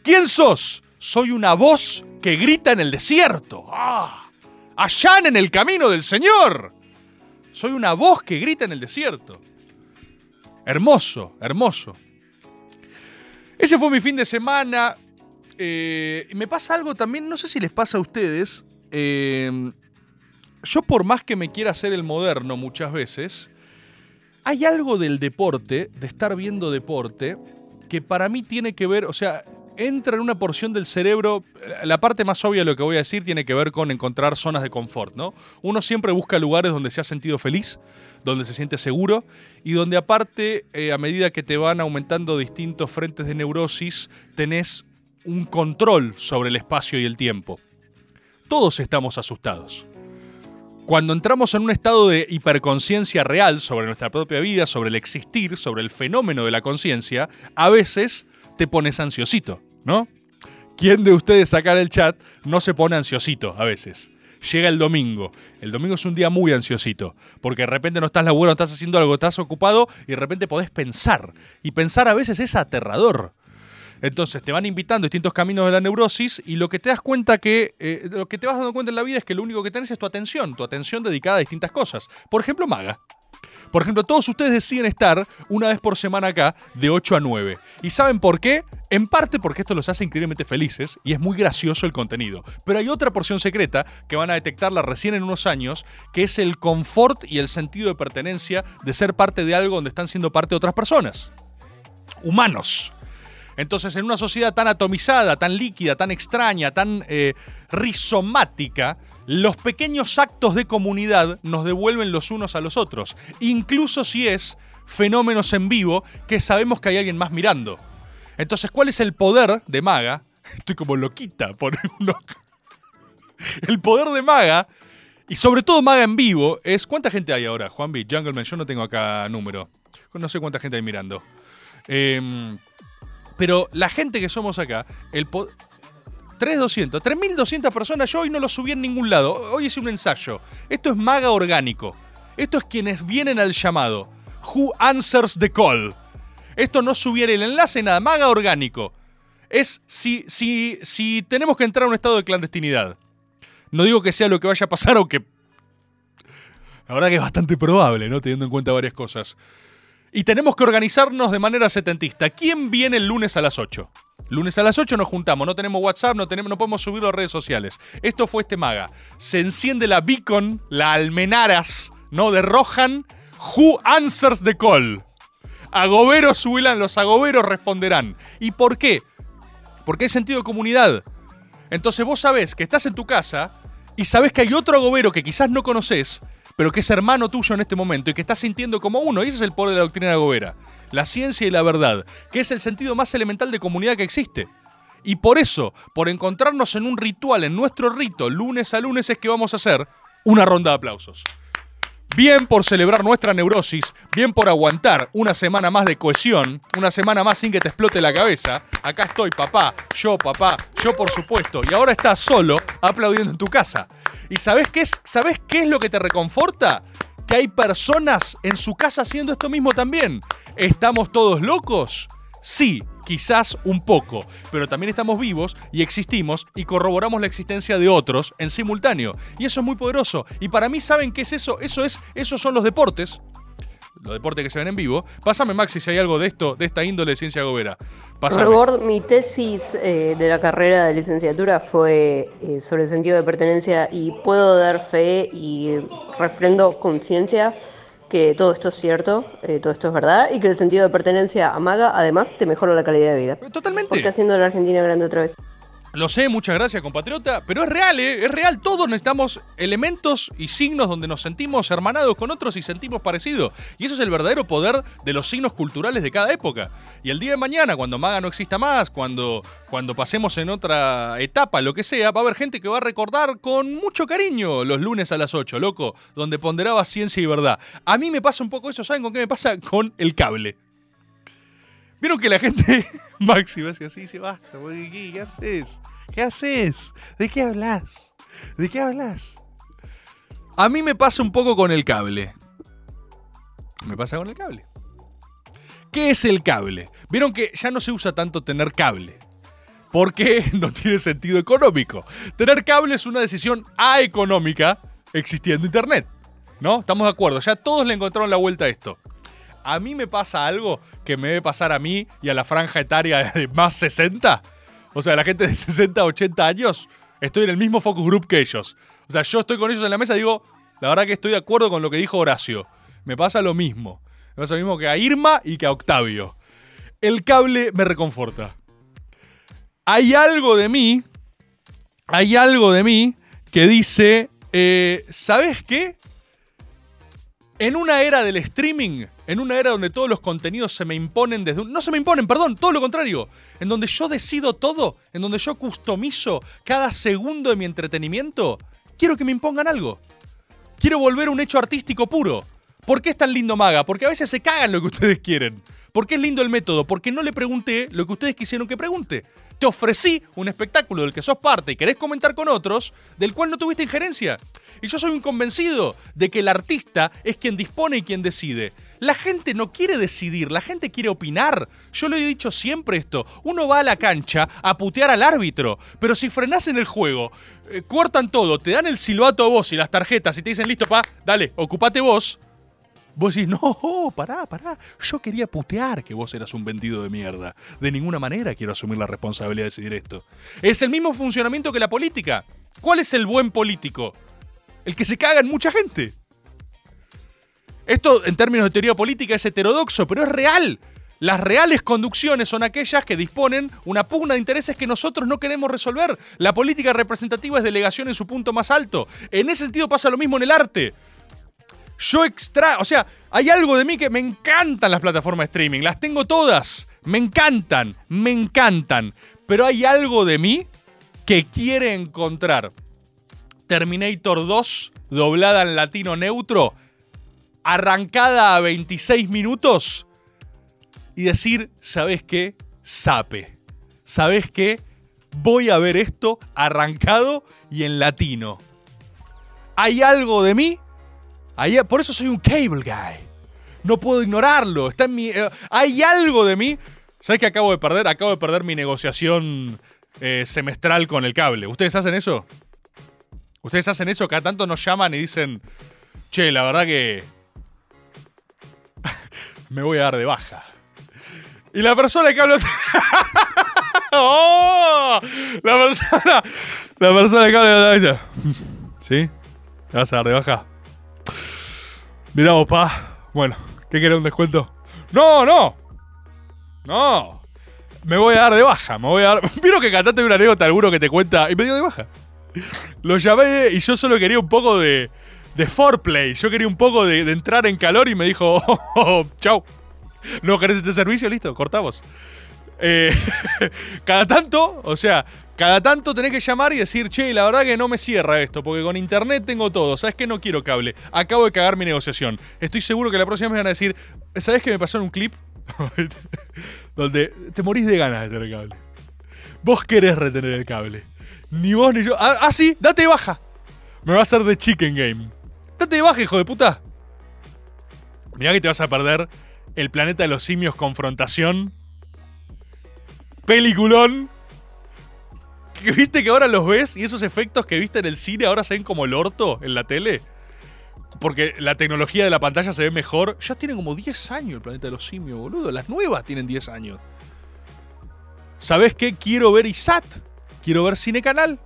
[SPEAKER 1] ¿Quién sos? Soy una voz que grita en el desierto. ¡Ah! Allán en el camino del Señor. Soy una voz que grita en el desierto. Hermoso, hermoso. Ese fue mi fin de semana. Eh, me pasa algo también, no sé si les pasa a ustedes. eh, yo por más que me quiera hacer el moderno muchas veces, hay algo del deporte, de estar viendo deporte, que para mí tiene que ver, o sea, entra en una porción del cerebro, la parte más obvia de lo que voy a decir tiene que ver con encontrar zonas de confort, ¿no? Uno siempre busca lugares donde se ha sentido feliz, donde se siente seguro y donde aparte, eh, a medida que te van aumentando distintos frentes de neurosis, tenés un control sobre el espacio y el tiempo. Todos estamos asustados. Cuando entramos en un estado de hiperconciencia real sobre nuestra propia vida, sobre el existir, sobre el fenómeno de la conciencia, a veces te pones ansiosito, ¿no? ¿Quién de ustedes en el chat no se pone ansiosito a veces? Llega el domingo. El domingo es un día muy ansiosito, porque de repente no estás laburando, estás haciendo algo, estás ocupado y de repente podés pensar. Y pensar a veces es aterrador. Entonces te van invitando a distintos caminos de la neurosis y lo que te das cuenta que, eh, lo que te vas dando cuenta en la vida es que lo único que tenés es tu atención, tu atención dedicada a distintas cosas. Por ejemplo, Maga. Por ejemplo, todos ustedes deciden estar una vez por semana acá de 8 a 9. ¿Y saben por qué? En parte porque esto los hace increíblemente felices y es muy gracioso el contenido. Pero hay otra porción secreta que van a detectarla recién en unos años, que es el confort y el sentido de pertenencia de ser parte de algo donde están siendo parte de otras personas. humanos. Entonces, en una sociedad tan atomizada, tan líquida, tan extraña, tan eh, rizomática, los pequeños actos de comunidad nos devuelven los unos a los otros, incluso si es fenómenos en vivo que sabemos que hay alguien más mirando. Entonces, ¿cuál es el poder de Maga? Estoy como loquita por El poder de Maga, y sobre todo Maga en vivo, es. ¿Cuánta gente hay ahora, Juanvi? Jungleman, yo no tengo acá número. No sé cuánta gente hay mirando. Eh, pero la gente que somos acá, el 3200, 3200 personas, yo hoy no lo subí en ningún lado. Hoy hice un ensayo. Esto es maga orgánico. Esto es quienes vienen al llamado. Who answers the call. Esto no subiera el enlace, nada, maga orgánico. Es si, si, si tenemos que entrar a un estado de clandestinidad. No digo que sea lo que vaya a pasar, aunque. La verdad que es bastante probable, ¿no? Teniendo en cuenta varias cosas. Y tenemos que organizarnos de manera setentista. ¿Quién viene el lunes a las 8? Lunes a las 8 nos juntamos, no tenemos WhatsApp, no, tenemos, no podemos subirlo a redes sociales. Esto fue este maga. Se enciende la beacon, la almenaras, ¿no? De Rohan. Who answers the call? Agoberos huilan, los agoberos responderán. ¿Y por qué? Porque hay sentido de comunidad. Entonces vos sabés que estás en tu casa y sabés que hay otro agobero que quizás no conoces pero que es hermano tuyo en este momento y que estás sintiendo como uno. Y ese es el poder de la doctrina Gobera. La ciencia y la verdad, que es el sentido más elemental de comunidad que existe. Y por eso, por encontrarnos en un ritual, en nuestro rito, lunes a lunes, es que vamos a hacer una ronda de aplausos. Bien por celebrar nuestra neurosis, bien por aguantar una semana más de cohesión, una semana más sin que te explote la cabeza. Acá estoy, papá, yo, papá, yo por supuesto, y ahora estás solo aplaudiendo en tu casa. ¿Y sabes qué es, sabes qué es lo que te reconforta? Que hay personas en su casa haciendo esto mismo también. ¿Estamos todos locos? Sí, quizás un poco, pero también estamos vivos y existimos y corroboramos la existencia de otros en simultáneo. Y eso es muy poderoso. Y para mí, ¿saben qué es eso? Eso es, esos son los deportes los deportes que se ven en vivo. Pásame, Maxi, si hay algo de esto, de esta índole de ciencia gobera. Pásame.
[SPEAKER 10] mi tesis eh, de la carrera de licenciatura fue eh, sobre el sentido de pertenencia y puedo dar fe y refrendo conciencia que todo esto es cierto, eh, todo esto es verdad y que el sentido de pertenencia amaga, además, te mejora la calidad de vida.
[SPEAKER 1] Totalmente.
[SPEAKER 10] Porque haciendo la Argentina grande otra vez.
[SPEAKER 1] Lo sé, muchas gracias, compatriota, pero es real, ¿eh? Es real. Todos necesitamos elementos y signos donde nos sentimos hermanados con otros y sentimos parecido. Y eso es el verdadero poder de los signos culturales de cada época. Y el día de mañana, cuando Maga no exista más, cuando, cuando pasemos en otra etapa, lo que sea, va a haber gente que va a recordar con mucho cariño los lunes a las 8, loco, donde ponderaba ciencia y verdad. A mí me pasa un poco eso, ¿saben con qué me pasa? Con el cable. Vieron que la gente. Maxi va así, se basta, ¿qué, ¿qué haces? ¿Qué haces? ¿De qué hablas? ¿De qué hablas? A mí me pasa un poco con el cable. Me pasa con el cable. ¿Qué es el cable? Vieron que ya no se usa tanto tener cable. Porque no tiene sentido económico. Tener cable es una decisión económica existiendo Internet. ¿No? Estamos de acuerdo. Ya todos le encontraron la vuelta a esto a mí me pasa algo que me debe pasar a mí y a la franja etaria de más 60. O sea, la gente de 60, 80 años, estoy en el mismo focus group que ellos. O sea, yo estoy con ellos en la mesa y digo, la verdad que estoy de acuerdo con lo que dijo Horacio. Me pasa lo mismo. Me pasa lo mismo que a Irma y que a Octavio. El cable me reconforta. Hay algo de mí, hay algo de mí que dice, eh, ¿sabes qué? En una era del streaming, en una era donde todos los contenidos se me imponen desde un... No se me imponen, perdón, todo lo contrario. En donde yo decido todo, en donde yo customizo cada segundo de mi entretenimiento, quiero que me impongan algo. Quiero volver un hecho artístico puro. ¿Por qué es tan lindo Maga? Porque a veces se cagan lo que ustedes quieren. ¿Por qué es lindo el método? Porque no le pregunté lo que ustedes quisieron que pregunte te ofrecí un espectáculo del que sos parte y querés comentar con otros, del cual no tuviste injerencia. Y yo soy un convencido de que el artista es quien dispone y quien decide. La gente no quiere decidir, la gente quiere opinar. Yo lo he dicho siempre esto. Uno va a la cancha a putear al árbitro, pero si frenás en el juego, eh, cortan todo, te dan el silbato a vos y las tarjetas y te dicen, listo, pa, dale, ocupate vos Vos decís, no, pará, pará. Yo quería putear que vos eras un vendido de mierda. De ninguna manera quiero asumir la responsabilidad de decidir esto. Es el mismo funcionamiento que la política. ¿Cuál es el buen político? El que se caga en mucha gente. Esto, en términos de teoría política, es heterodoxo, pero es real. Las reales conducciones son aquellas que disponen una pugna de intereses que nosotros no queremos resolver. La política representativa es delegación en su punto más alto. En ese sentido pasa lo mismo en el arte. Yo extra, o sea, hay algo de mí que me encantan las plataformas de streaming, las tengo todas, me encantan, me encantan, pero hay algo de mí que quiere encontrar Terminator 2 doblada en latino neutro, arrancada a 26 minutos y decir, ¿sabes qué? Sape. ¿Sabes qué? Voy a ver esto arrancado y en latino. Hay algo de mí por eso soy un cable guy. No puedo ignorarlo. Está en mi, eh, hay algo de mí. ¿Sabes qué acabo de perder? Acabo de perder mi negociación eh, semestral con el cable. ¿Ustedes hacen eso? ¿Ustedes hacen eso? Cada tanto nos llaman y dicen, che, la verdad que me voy a dar de baja. Y la persona que habla... ¡Oh! La persona... La persona que habla... ¿Sí? ¿Te vas a dar de baja? Mirá, pa. Bueno, ¿qué querés un descuento? ¡No, no! ¡No! Me voy a dar de baja, me voy a dar. Vieron que cantaste una anécdota alguno que te cuenta y me dio de baja. Lo llamé y yo solo quería un poco de. de foreplay. Yo quería un poco de, entrar en calor y me dijo, oh, oh, chau. ¿No querés este servicio? Listo, cortamos. Eh, cada tanto, o sea, cada tanto tenés que llamar y decir, che, la verdad que no me cierra esto, porque con internet tengo todo. ¿Sabes qué? No quiero cable. Acabo de cagar mi negociación. Estoy seguro que la próxima me van a decir, ¿sabes qué me pasó un clip? Donde te morís de ganas de tener cable. Vos querés retener el cable. Ni vos ni yo. Ah, ah sí, date de baja. Me va a hacer de chicken game. Date de baja, hijo de puta. Mirá que te vas a perder el planeta de los simios confrontación. Peliculón ¿Viste que ahora los ves y esos efectos que viste en el cine ahora se ven como el orto en la tele? Porque la tecnología de la pantalla se ve mejor. Ya tienen como 10 años el planeta de los simios, boludo. Las nuevas tienen 10 años. ¿Sabes qué? Quiero ver ISAT. Quiero ver Cine Canal.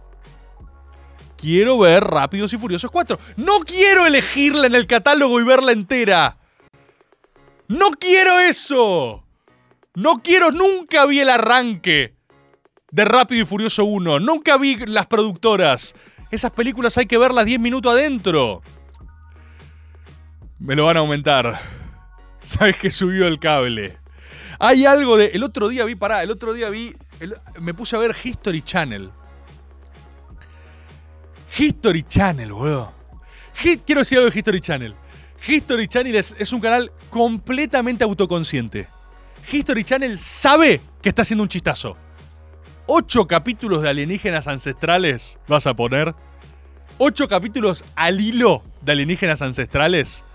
[SPEAKER 1] Quiero ver Rápidos y Furiosos 4. No quiero elegirla en el catálogo y verla entera. No quiero eso. No quiero, nunca vi el arranque de Rápido y Furioso 1. Nunca vi las productoras. Esas películas hay que verlas 10 minutos adentro. Me lo van a aumentar. Sabes que subió el cable. Hay algo de. El otro día vi, pará, el otro día vi. me puse a ver History Channel. History Channel, boludo. quiero decir algo de History Channel. History Channel es un canal completamente autoconsciente. History Channel sabe que está haciendo un chistazo. ¿Ocho capítulos de alienígenas ancestrales vas a poner? ¿Ocho capítulos al hilo de alienígenas ancestrales?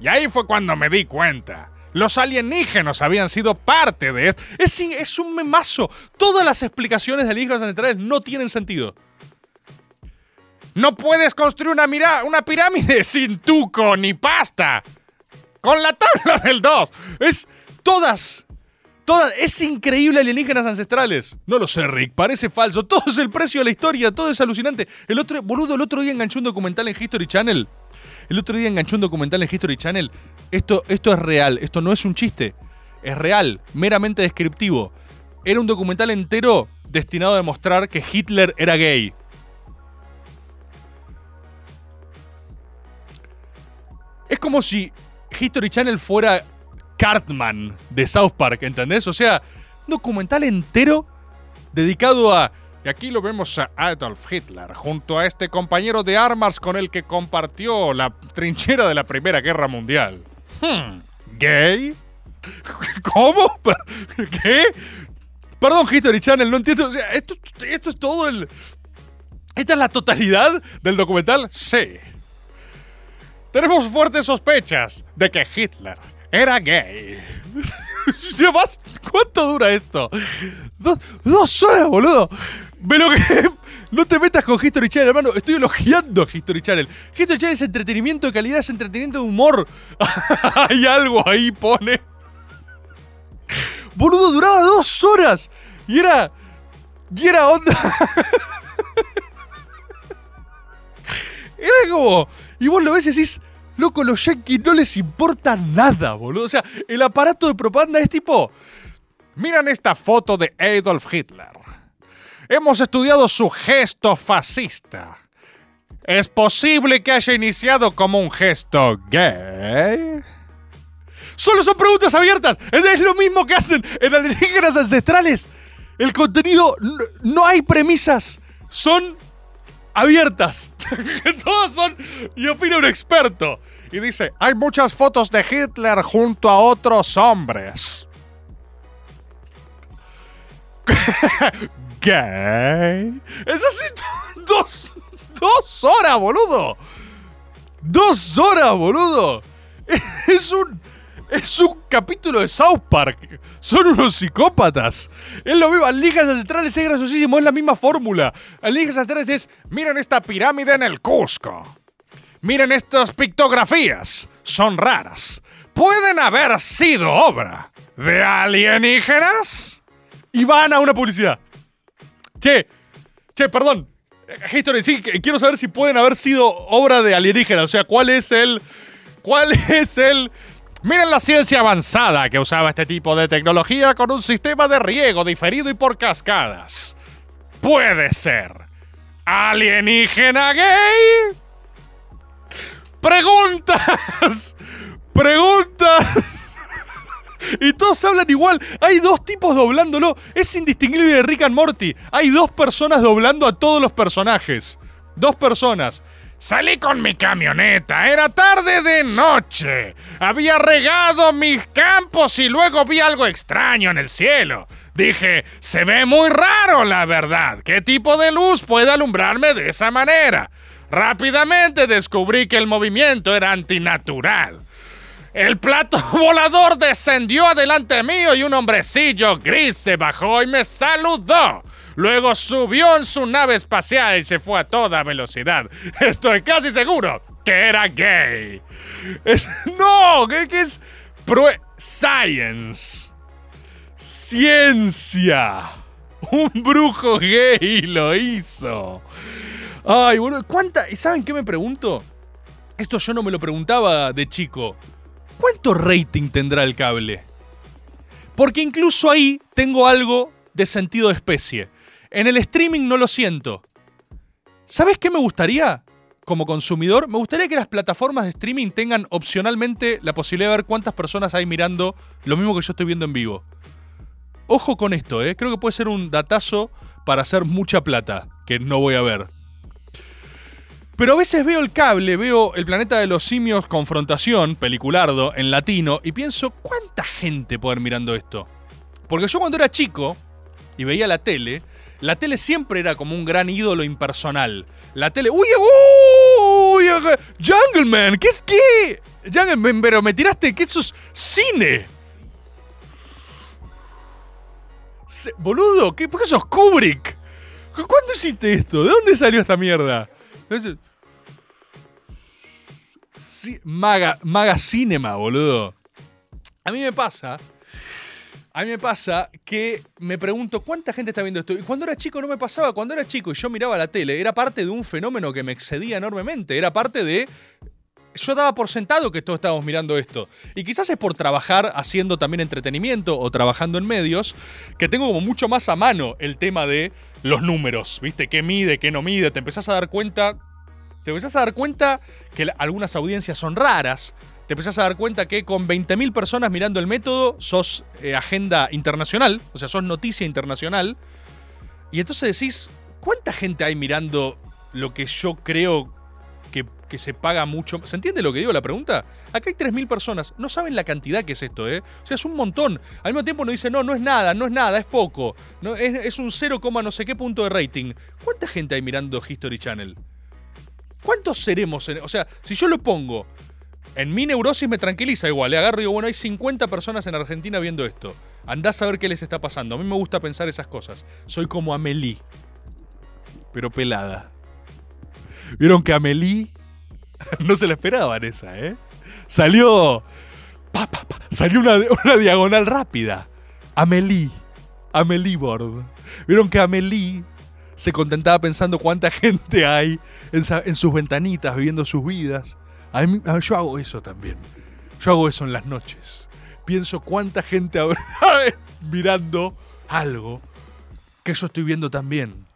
[SPEAKER 1] Y ahí fue cuando me di cuenta. Los alienígenas habían sido parte de esto. Es, es un memazo. Todas las explicaciones de alienígenas ancestrales no tienen sentido. No puedes construir una, una pirámide sin tuco ni pasta. Con la tabla del 2. Es todas es increíble alienígenas ancestrales. No lo sé, Rick, parece falso. Todo es el precio de la historia, todo es alucinante. El otro, boludo, el otro día enganché un documental en History Channel. El otro día enganché un documental en History Channel. Esto, esto es real, esto no es un chiste. Es real, meramente descriptivo. Era un documental entero destinado a demostrar que Hitler era gay. Es como si History Channel fuera Cartman de South Park, ¿entendés? O sea, un documental entero dedicado a... Y aquí lo vemos a Adolf Hitler junto a este compañero de armas con el que compartió la trinchera de la Primera Guerra Mundial. Hmm, ¿Gay? ¿Cómo? ¿Qué? Perdón, History Channel, no entiendo. O sea, esto, esto es todo el... ¿Esta es la totalidad del documental? Sí. Tenemos fuertes sospechas de que Hitler era gay. ¿Cuánto dura esto? Dos, horas, boludo. Pero que. No te metas con History Channel, hermano. Estoy elogiando a History Channel. History Channel es entretenimiento de calidad, es entretenimiento de humor. Hay algo ahí, pone. Boludo, duraba dos horas. Y era. Y era onda. era como. Y vos lo ves y decís. Loco, los yankees no les importa nada, boludo. O sea, el aparato de propaganda es tipo. Miran esta foto de Adolf Hitler. Hemos estudiado su gesto fascista. ¿Es posible que haya iniciado como un gesto gay? Solo son preguntas abiertas. Es lo mismo que hacen en alienígenas ancestrales. El contenido, no hay premisas. Son abiertas. Todas son, y opina un experto. Y dice, hay muchas fotos de Hitler junto a otros hombres. ¿Qué? Es así dos, dos horas, boludo. Dos horas, boludo. Es un es un capítulo de South Park. Son unos psicópatas. Es lo mismo. Alienígenas ancestrales es graciosísimo. Es la misma fórmula. Alienígenas ancestrales es: miren esta pirámide en el Cusco. Miren estas pictografías. Son raras. ¿Pueden haber sido obra de alienígenas? Y van a una publicidad. Che, che, perdón. History, sí, quiero saber si pueden haber sido obra de alienígenas. O sea, ¿cuál es el. ¿Cuál es el Miren la ciencia avanzada que usaba este tipo de tecnología con un sistema de riego diferido y por cascadas. Puede ser. ¿Alienígena gay? Preguntas. Preguntas. Y todos hablan igual. Hay dos tipos doblándolo. Es indistinguible de Rick and Morty. Hay dos personas doblando a todos los personajes. Dos personas. Salí con mi camioneta, era tarde de noche. Había regado mis campos y luego vi algo extraño en el cielo. Dije, se ve muy raro, la verdad. ¿Qué tipo de luz puede alumbrarme de esa manera? Rápidamente descubrí que el movimiento era antinatural. El plato volador descendió adelante mío y un hombrecillo gris se bajó y me saludó. Luego subió en su nave espacial y se fue a toda velocidad. Estoy casi seguro que era gay. no, ¿qué, es? Science. Ciencia. Un brujo gay lo hizo. Ay, boludo, ¿cuánta? ¿Saben qué me pregunto? Esto yo no me lo preguntaba de chico. ¿Cuánto rating tendrá el cable? Porque incluso ahí tengo algo de sentido de especie. En el streaming no lo siento. ¿Sabes qué me gustaría? Como consumidor, me gustaría que las plataformas de streaming tengan opcionalmente la posibilidad de ver cuántas personas hay mirando lo mismo que yo estoy viendo en vivo. Ojo con esto, ¿eh? creo que puede ser un datazo para hacer mucha plata, que no voy a ver. Pero a veces veo el cable, veo el planeta de los simios confrontación, peliculardo, en latino, y pienso, ¿cuánta gente puede ir mirando esto? Porque yo cuando era chico y veía la tele, la tele siempre era como un gran ídolo impersonal. La tele. ¡Uy! ¡Uy! ¡Jungleman! ¿Qué es qué? Jungleman, pero me tiraste que eso es cine. boludo, ¿qué, ¿por qué sos Kubrick? ¿Cuándo hiciste esto? ¿De dónde salió esta mierda? Maga, maga Cinema, boludo. A mí me pasa a mí me pasa que me pregunto cuánta gente está viendo esto. Y cuando era chico no me pasaba. Cuando era chico y yo miraba la tele, era parte de un fenómeno que me excedía enormemente. Era parte de. Yo daba por sentado que todos estábamos mirando esto. Y quizás es por trabajar haciendo también entretenimiento o trabajando en medios, que tengo como mucho más a mano el tema de los números. ¿Viste? ¿Qué mide, qué no mide? Te empezás a dar cuenta. Te empezás a dar cuenta que algunas audiencias son raras, te empezás a dar cuenta que con 20.000 personas mirando el método sos eh, agenda internacional, o sea, sos noticia internacional. Y entonces decís, ¿cuánta gente hay mirando lo que yo creo que, se paga mucho? ¿Se entiende lo que digo la pregunta? Acá hay 3.000 personas, no saben la cantidad que es esto, ¿eh? O sea, es un montón. Al mismo tiempo no dice, no, no es nada, no es nada, es poco. No, es, es un 0, no sé qué punto de rating. ¿Cuánta gente hay mirando History Channel? ¿Cuántos seremos? o sea, si yo lo pongo en mi neurosis me tranquiliza igual. Le agarro y digo, bueno, hay 50 personas en Argentina viendo esto. Andás a ver qué les está pasando. A mí me gusta pensar esas cosas. Soy como Amelie. Pero pelada. Vieron que Amelie no se la esperaban esa, ¿eh? Salió. salió una, una, diagonal rápida. Amelie. Amelie Board. Vieron que Amelie se contentaba pensando cuánta gente hay en, sus ventanitas viviendo sus vidas yo hago eso también. Yo hago eso en las noches. Pienso cuánta gente habrá mirando algo que yo estoy viendo también.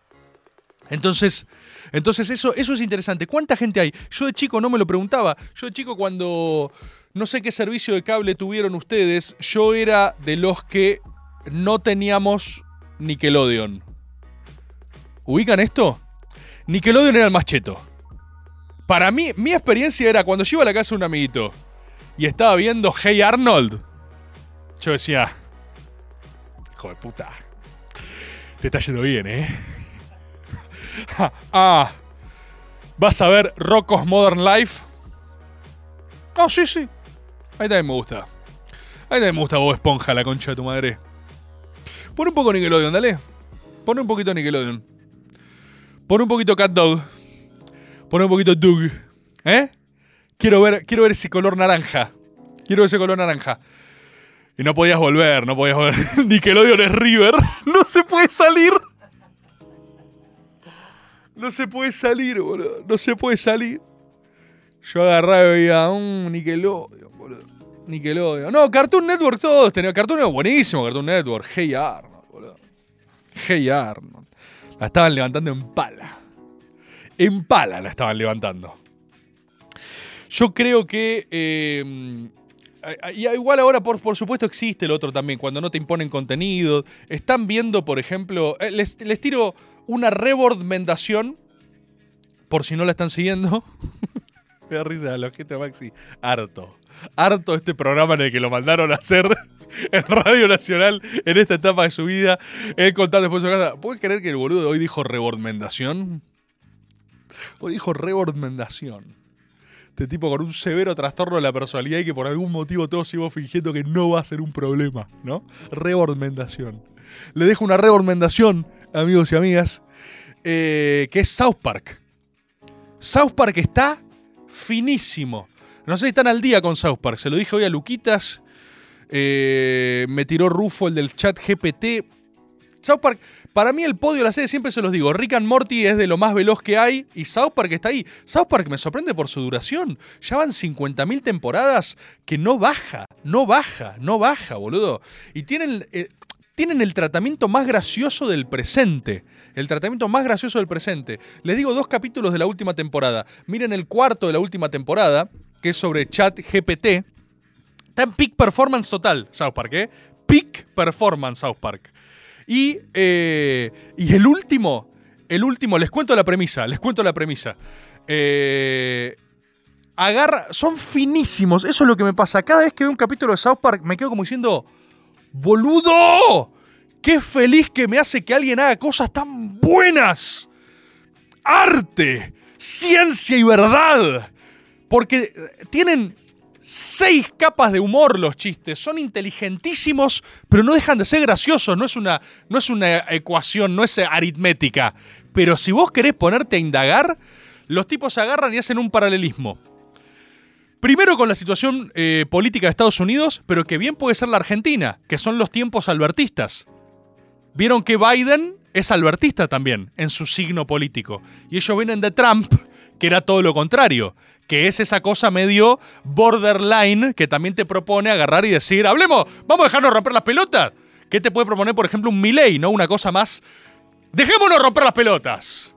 [SPEAKER 1] Entonces, entonces eso, eso es interesante. ¿Cuánta gente hay? Yo de chico no me lo preguntaba. Yo de chico cuando no sé qué servicio de cable tuvieron ustedes, yo era de los que no teníamos Nickelodeon. ¿Ubican esto? Nickelodeon era el más cheto. Para mí, mi experiencia era cuando yo iba a la casa de un amiguito y estaba viendo Hey Arnold. Yo decía, hijo de puta, te está yendo bien, ¿eh? ah, vas a ver Rocco's Modern Life. Oh, sí, sí. Ahí también me gusta. Ahí también me gusta Bob Esponja, la concha de tu madre. Pon un poco Nickelodeon, dale. Pon un poquito Nickelodeon. Pon un poquito Cat Dog. Pon un poquito Doug. ¿Eh? Quiero ver, quiero ver ese color naranja. Quiero ver ese color naranja. Y no podías volver, no podías volver. Nickelodeon es River. No se puede salir. No se puede salir, boludo. No se puede salir. Yo agarraba y veía un Nickelodeon, boludo. Nickelodeon. No, Cartoon Network todos tenían. Cartoon Network buenísimo, Cartoon Network. Hey Arnold, boludo. Hey Arnold. La estaban levantando en pala. En pala la estaban levantando. Yo creo que. eh, y igual ahora, por, por supuesto, existe el otro también, cuando no te imponen contenido. Están viendo, por ejemplo. eh, les, les tiro una rebordmendación. Por si no la están siguiendo. Me da risa la gente Maxi. Harto. Harto este programa en el que lo mandaron a hacer en Radio Nacional en esta etapa de su vida. Él contando después de su casa. ¿Puedes creer que el boludo hoy dijo rebordmendación? Hoy dijo rebordmendación. Este tipo con un severo trastorno de la personalidad y que por algún motivo todos seguimos fingiendo que no va a ser un problema, ¿no? Rebordmendación. Le dejo una rebordmendación, amigos y amigas, eh, que es South Park. South Park está finísimo. No sé si están al día con South Park. Se lo dije hoy a Luquitas. Eh, me tiró Rufo, el del chat GPT. South Park, para mí el podio de la serie siempre se los digo. Rick and Morty es de lo más veloz que hay y South Park está ahí. South Park me sorprende por su duración. Ya van 50.000 temporadas que no baja, no baja, no baja, boludo. Y tienen, eh, tienen el tratamiento más gracioso del presente. El tratamiento más gracioso del presente. Les digo dos capítulos de la última temporada. Miren el cuarto de la última temporada, que es sobre chat GPT. Está en peak performance total, South Park, ¿eh? Peak performance, South Park. Y, eh, y el último, el último, les cuento la premisa, les cuento la premisa. Eh, agarra, son finísimos, eso es lo que me pasa. Cada vez que veo un capítulo de South Park me quedo como diciendo, boludo, qué feliz que me hace que alguien haga cosas tan buenas. Arte, ciencia y verdad. Porque tienen seis capas de humor los chistes. Son inteligentísimos, pero no dejan de ser graciosos. No es una, no es una ecuación, no es aritmética. Pero si vos querés ponerte a indagar, los tipos se agarran y hacen un paralelismo. Primero con la situación eh, política de Estados Unidos, pero que bien puede ser la Argentina, que son los tiempos albertistas. Vieron que Biden es albertista también en su signo político. Y ellos vienen de Trump, que era todo lo contrario que es esa cosa medio borderline que también te propone agarrar y decir, hablemos, vamos a dejarnos romper las pelotas. ¿Qué te puede proponer, por ejemplo, un Milley, no? Una cosa más, dejémonos romper las pelotas.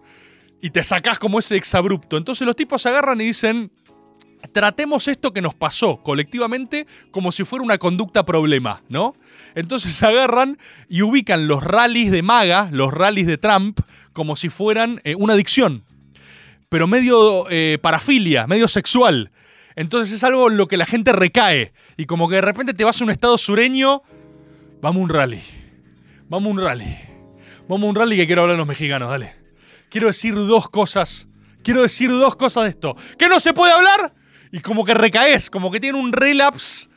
[SPEAKER 1] Y te sacás como ese exabrupto. Entonces los tipos agarran y dicen, tratemos esto que nos pasó colectivamente como si fuera una conducta problema, ¿no? Entonces agarran y ubican los rallies de MAGA, los rallies de Trump, como si fueran eh, una adicción pero medio eh, parafilia, medio sexual. Entonces es algo en lo que la gente recae. Y como que de repente te vas a un estado sureño, vamos a un rally. Vamos a un rally. Vamos a un rally que quiero hablar a los mexicanos, dale. Quiero decir dos cosas. Quiero decir dos cosas de esto. ¿Que no se puede hablar? Y como que recaes, como que tiene un relapse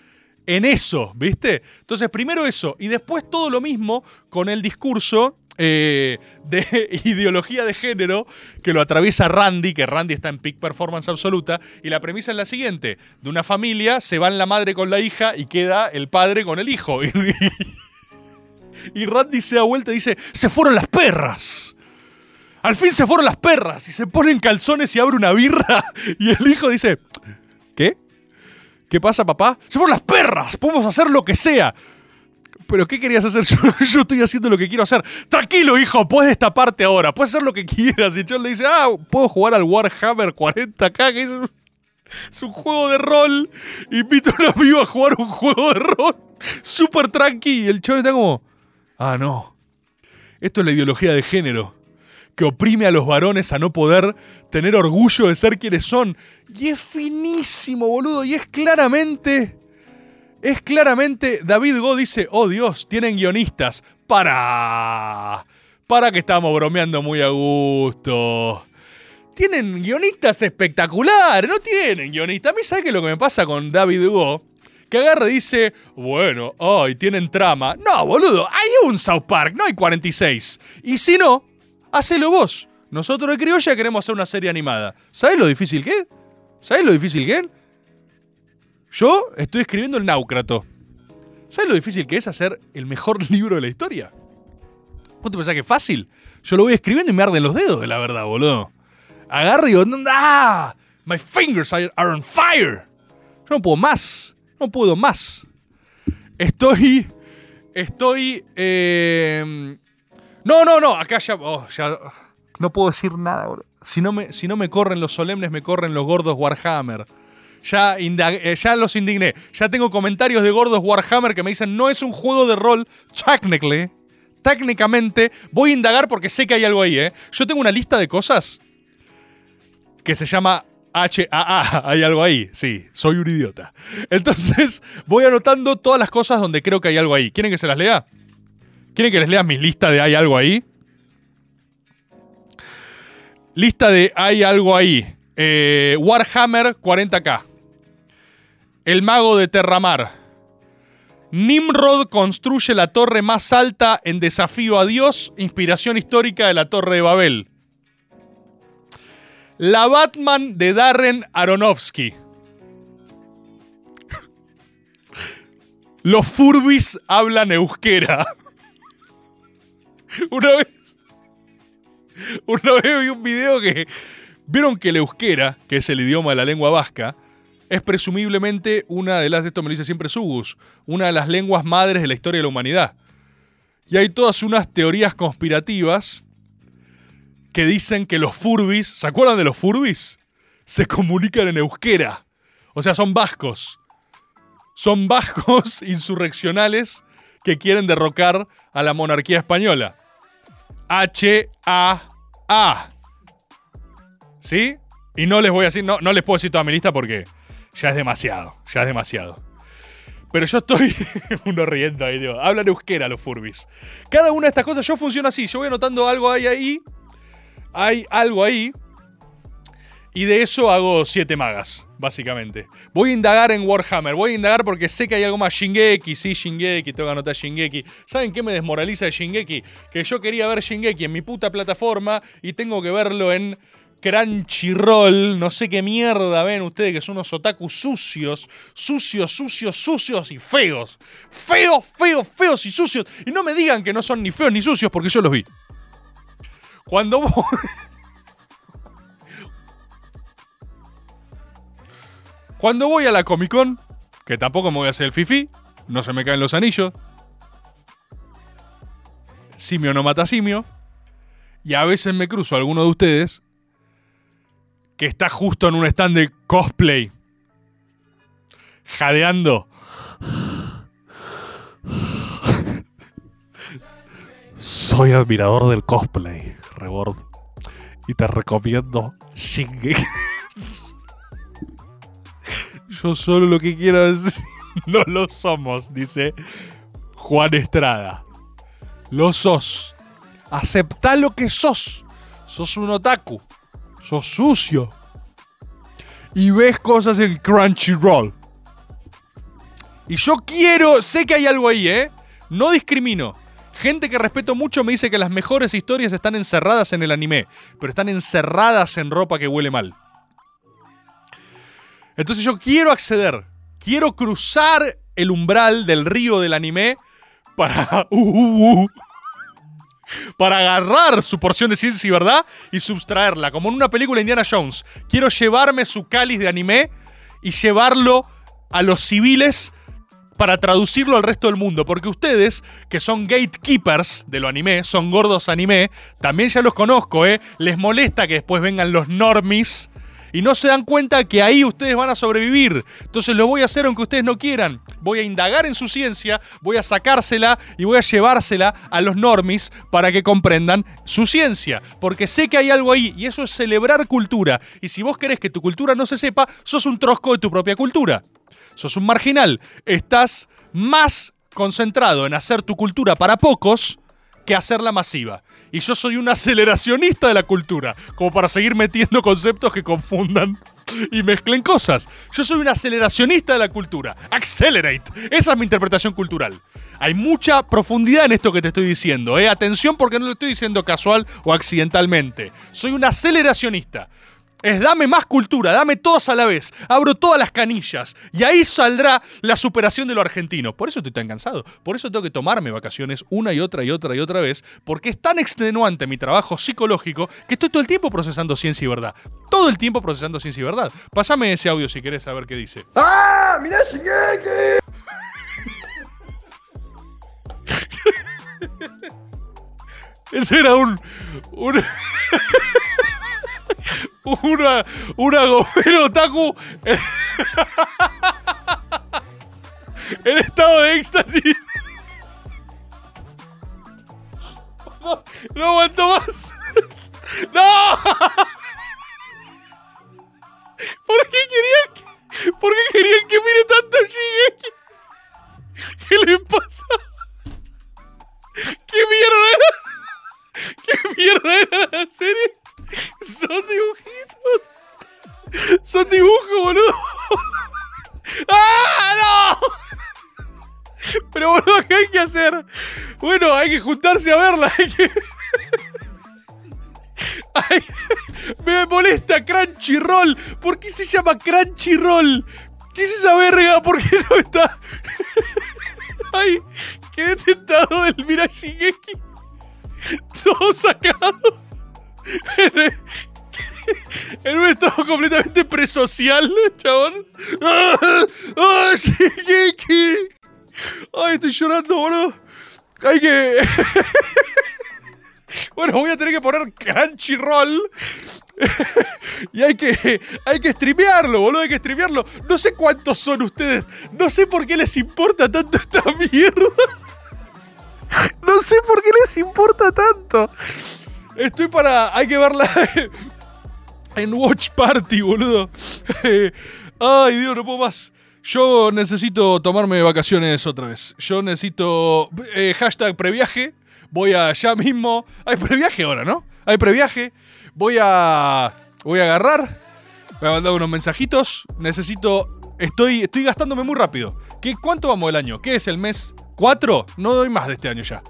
[SPEAKER 1] en eso, ¿viste? Entonces primero eso. Y después todo lo mismo con el discurso eh, de ideología de género que lo atraviesa Randy, que Randy está en peak performance absoluta, y la premisa es la siguiente, de una familia se van la madre con la hija y queda el padre con el hijo. Y, y Randy se da vuelta y dice, se fueron las perras. Al fin se fueron las perras y se ponen calzones y abre una birra y el hijo dice, ¿Qué? ¿Qué pasa, papá? ¡Se fueron las perras! ¡Podemos hacer lo que sea! ¿Pero qué querías hacer? Yo, estoy haciendo lo que quiero hacer. Tranquilo, hijo, puedes destaparte ahora. Puedes hacer lo que quieras. Y John le dice, ah, puedo jugar al Warhammer 40k, que es un, juego de rol. Invito a un amigo a jugar un juego de rol. Súper tranqui. Y el chaval está como, ah, no. Esto es la ideología de género. Que oprime a los varones a no poder tener orgullo de ser quienes son. Y es finísimo, boludo. Y es claramente es claramente, David Go dice, oh Dios, tienen guionistas. Para. Para que estamos bromeando muy a gusto. Tienen guionistas espectaculares, no tienen guionistas. A mí, ¿sabes qué es lo que me pasa con David Go? Que agarra y dice, bueno, ay, tienen trama. No, boludo, hay un South Park, no hay 46. Y si no, hacelo vos. Nosotros de Criolla queremos hacer una serie animada. ¿Sabes lo difícil que es? ¿Sabes lo difícil que es? Yo estoy escribiendo el Náucrato. ¿Sabes lo difícil que es hacer el mejor libro de la historia? ¿Vos te pensás que es fácil? Yo lo voy escribiendo y me arden los dedos, de la verdad, boludo. Agarro y digo, ¡ah! My fingers are on fire. Yo no puedo más. No puedo más. Estoy. Estoy. Eh, no, no, no. Acá ya, oh, ya. No puedo decir nada, boludo. Si no, me, si no me corren los solemnes, me corren los gordos Warhammer. Ya, eh, ya los indigné. Ya tengo comentarios de gordos Warhammer que me dicen, no es un juego de rol, technically, técnicamente, voy a indagar porque sé que hay algo ahí, ¿eh? Yo tengo una lista de cosas que se llama HAA, hay algo ahí, sí, soy un idiota. Entonces, voy anotando todas las cosas donde creo que hay algo ahí. ¿Quieren que se las lea? ¿Quieren que les lea mis listas de hay algo ahí? Lista de hay algo ahí. Eh, Warhammer 40k. El mago de Terramar. Nimrod construye la torre más alta en desafío a Dios, inspiración histórica de la Torre de Babel. La Batman de Darren Aronofsky. Los Furbis hablan euskera. Una vez. Una vez vi un video que. Vieron que el euskera, que es el idioma de la lengua vasca, es presumiblemente una de las, esto me lo dice siempre Sugus, una de las lenguas madres de la historia de la humanidad. Y hay todas unas teorías conspirativas que dicen que los furbis, ¿se acuerdan de los furbis? Se comunican en euskera. O sea, son vascos. Son vascos insurreccionales que quieren derrocar a la monarquía española. H-A-A. ¿Sí? Y no les voy a decir, no, no les puedo decir toda mi lista porque ya es demasiado, ya es demasiado. Pero yo estoy uno riendo ahí, digo, hablan euskera los furbis. Cada una de estas cosas yo funciona así, yo voy anotando algo ahí, ahí, hay algo ahí, y de eso hago siete magas, básicamente. Voy a indagar en Warhammer, voy a indagar porque sé que hay algo más. Shingeki, sí, Shingeki, tengo que anotar Shingeki. ¿Saben qué me desmoraliza de Shingeki? Que yo quería ver Shingeki en mi puta plataforma y tengo que verlo en Crunchyroll, no sé qué mierda ven ustedes que son unos otakus sucios, sucios, sucios, sucios y feos. Feos, feos, feos y sucios. Y no me digan que no son ni feos ni sucios porque yo los vi. Cuando voy... Cuando voy a la Comic Con, que tampoco me voy a hacer el fifi, no se me caen los anillos. Simio no mata simio. Y a veces me cruzo a alguno de ustedes que está justo en un stand de cosplay, jadeando. Soy admirador del cosplay, Rebord. Y te recomiendo Shingeki. Yo solo lo que quiero es... No lo somos, dice Juan Estrada. Lo sos. Aceptá lo que sos. Sos un otaku sos sucio. Y ves cosas en Crunchyroll. Y yo quiero, sé que hay algo ahí, ¿eh? No discrimino. Gente que respeto mucho me dice que las mejores historias están encerradas en el anime, pero están encerradas en ropa que huele mal. Entonces yo quiero acceder, quiero cruzar el umbral del río del anime para... Uh, uh, uh, para agarrar su porción de ciencia y verdad y sustraerla, como en una película Indiana Jones. Quiero llevarme su cáliz de anime y llevarlo a los civiles para traducirlo al resto del mundo. Porque ustedes, que son gatekeepers de lo anime, son gordos anime, también ya los conozco, ¿eh? Les molesta que después vengan los normies y no se dan cuenta que ahí ustedes van a sobrevivir. Entonces lo voy a hacer aunque ustedes no quieran. Voy a indagar en su ciencia, voy a sacársela y voy a llevársela a los normis para que comprendan su ciencia. Porque sé que hay algo ahí y eso es celebrar cultura. Y si vos querés que tu cultura no se sepa, sos un trosco de tu propia cultura. Sos un marginal. Estás más concentrado en hacer tu cultura para pocos que hacerla masiva. Y yo soy un aceleracionista de la cultura, como para seguir metiendo conceptos que confundan y mezclen cosas. Yo soy un aceleracionista de la cultura. Accelerate. Esa es mi interpretación cultural. Hay mucha profundidad en esto que te estoy diciendo. ¿eh? Atención porque no lo estoy diciendo casual o accidentalmente. Soy un aceleracionista. Es dame más cultura, dame todos a la vez, abro todas las canillas y ahí saldrá la superación de lo argentino. Por eso estoy tan cansado, por eso tengo que tomarme vacaciones una y otra y otra y otra vez, porque es tan extenuante mi trabajo psicológico que estoy todo el tiempo procesando ciencia y verdad. Todo el tiempo procesando ciencia y verdad. Pásame ese audio si querés saber qué dice.
[SPEAKER 11] ¡Ah! ¡Mirá Shingeki!
[SPEAKER 1] Ese era un. un una, una gobero otaku en estado de éxtasis. No, no aguanto más. ¡No! ¿Por qué querían que, ¿Por qué querían que mire tanto Shigeki? ¿Qué le pasa? ¿Qué mierda era? ¿Qué mierda era la serie? Son dibujitos. Son dibujos, boludo. ¡Ah, no! Pero, boludo, ¿qué hay que hacer? Bueno, hay que juntarse a verla. Hay que... Me molesta Crunchyroll. ¿Por qué se llama Crunchyroll? ¿Qué es esa verga? ¿Por qué no está? Ay, quedé tentado del Mirashigeki. Todo sacado. En un estado completamente presocial, chabón. Ay, estoy llorando, boludo. Hay que. Bueno, voy a tener que poner Crunchyroll. y hay que, hay que streamearlo, boludo, hay que streamearlo. No sé cuántos son ustedes. No sé por qué les importa tanto esta mierda. No sé por qué les importa tanto. Estoy para. Hay que verla en Watch Party, boludo. Ay, Dios, no puedo más. Yo necesito tomarme vacaciones otra vez. Yo necesito. eh, hashtag previaje. Voy a ya mismo. Hay previaje ahora, ¿no? Hay previaje. Voy a. Voy a agarrar. Voy a mandar unos mensajitos. Necesito. Estoy, estoy gastándome muy rápido. ¿Qué, ¿Cuánto vamos del año? ¿Qué es el mes? ¿Cuatro? No doy más de este año ya.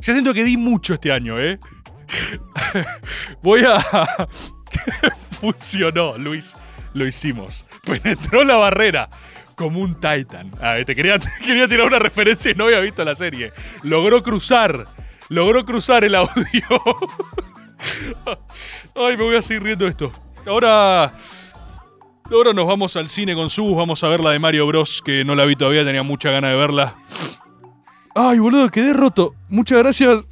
[SPEAKER 1] Ya siento que di mucho este año, ¿eh? Voy a. Funcionó, Luis. Lo hicimos. Penetró la barrera. Como un Titan. Ah, te quería, quería tirar una referencia y no había visto la serie. Logró cruzar. Logró cruzar el audio. Ay, me voy a seguir riendo de esto. Ahora. Ahora nos vamos al cine con Sus. Vamos a ver la de Mario Bros. Que no la vi todavía, tenía mucha ganas de verla. Ay, boludo, quedé roto. Muchas gracias.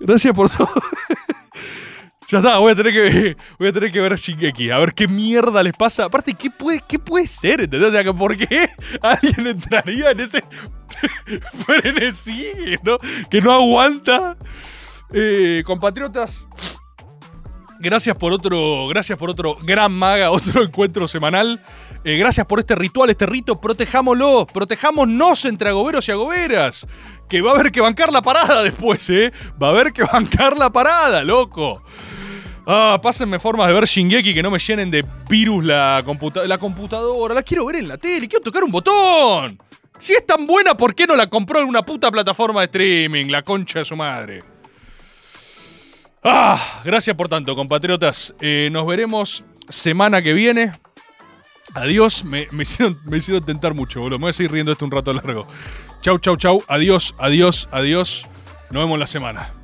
[SPEAKER 1] Gracias por todo. ya está, voy a tener que, voy a tener que ver Shingeki, a ver qué mierda les pasa. Aparte, ¿qué puede, qué puede ser? ¿Entendés? O sea, ¿por qué alguien entraría en ese frenesí ¿no? que no aguanta? Eh, compatriotas, gracias por otro, gracias por otro gran maga, otro encuentro semanal. Eh, gracias por este ritual, este rito. Protejámoslo, protejámonos entre agoberos y agoberas. Que va a haber que bancar la parada después, ¿eh? Va a haber que bancar la parada, loco. Ah, pásenme formas de ver Shingeki que no me llenen de virus la, computa la computadora. La quiero ver en la tele, quiero tocar un botón. Si es tan buena, ¿por qué no la compró en una puta plataforma de streaming? La concha de su madre. Ah, gracias por tanto, compatriotas. Eh, nos veremos semana que viene. Adiós, me, hicieron, me hicieron tentar mucho, boludo. Me voy a seguir riendo esto un rato largo. Chau, chau, chau. Adiós, adiós, adiós. Nos vemos la semana.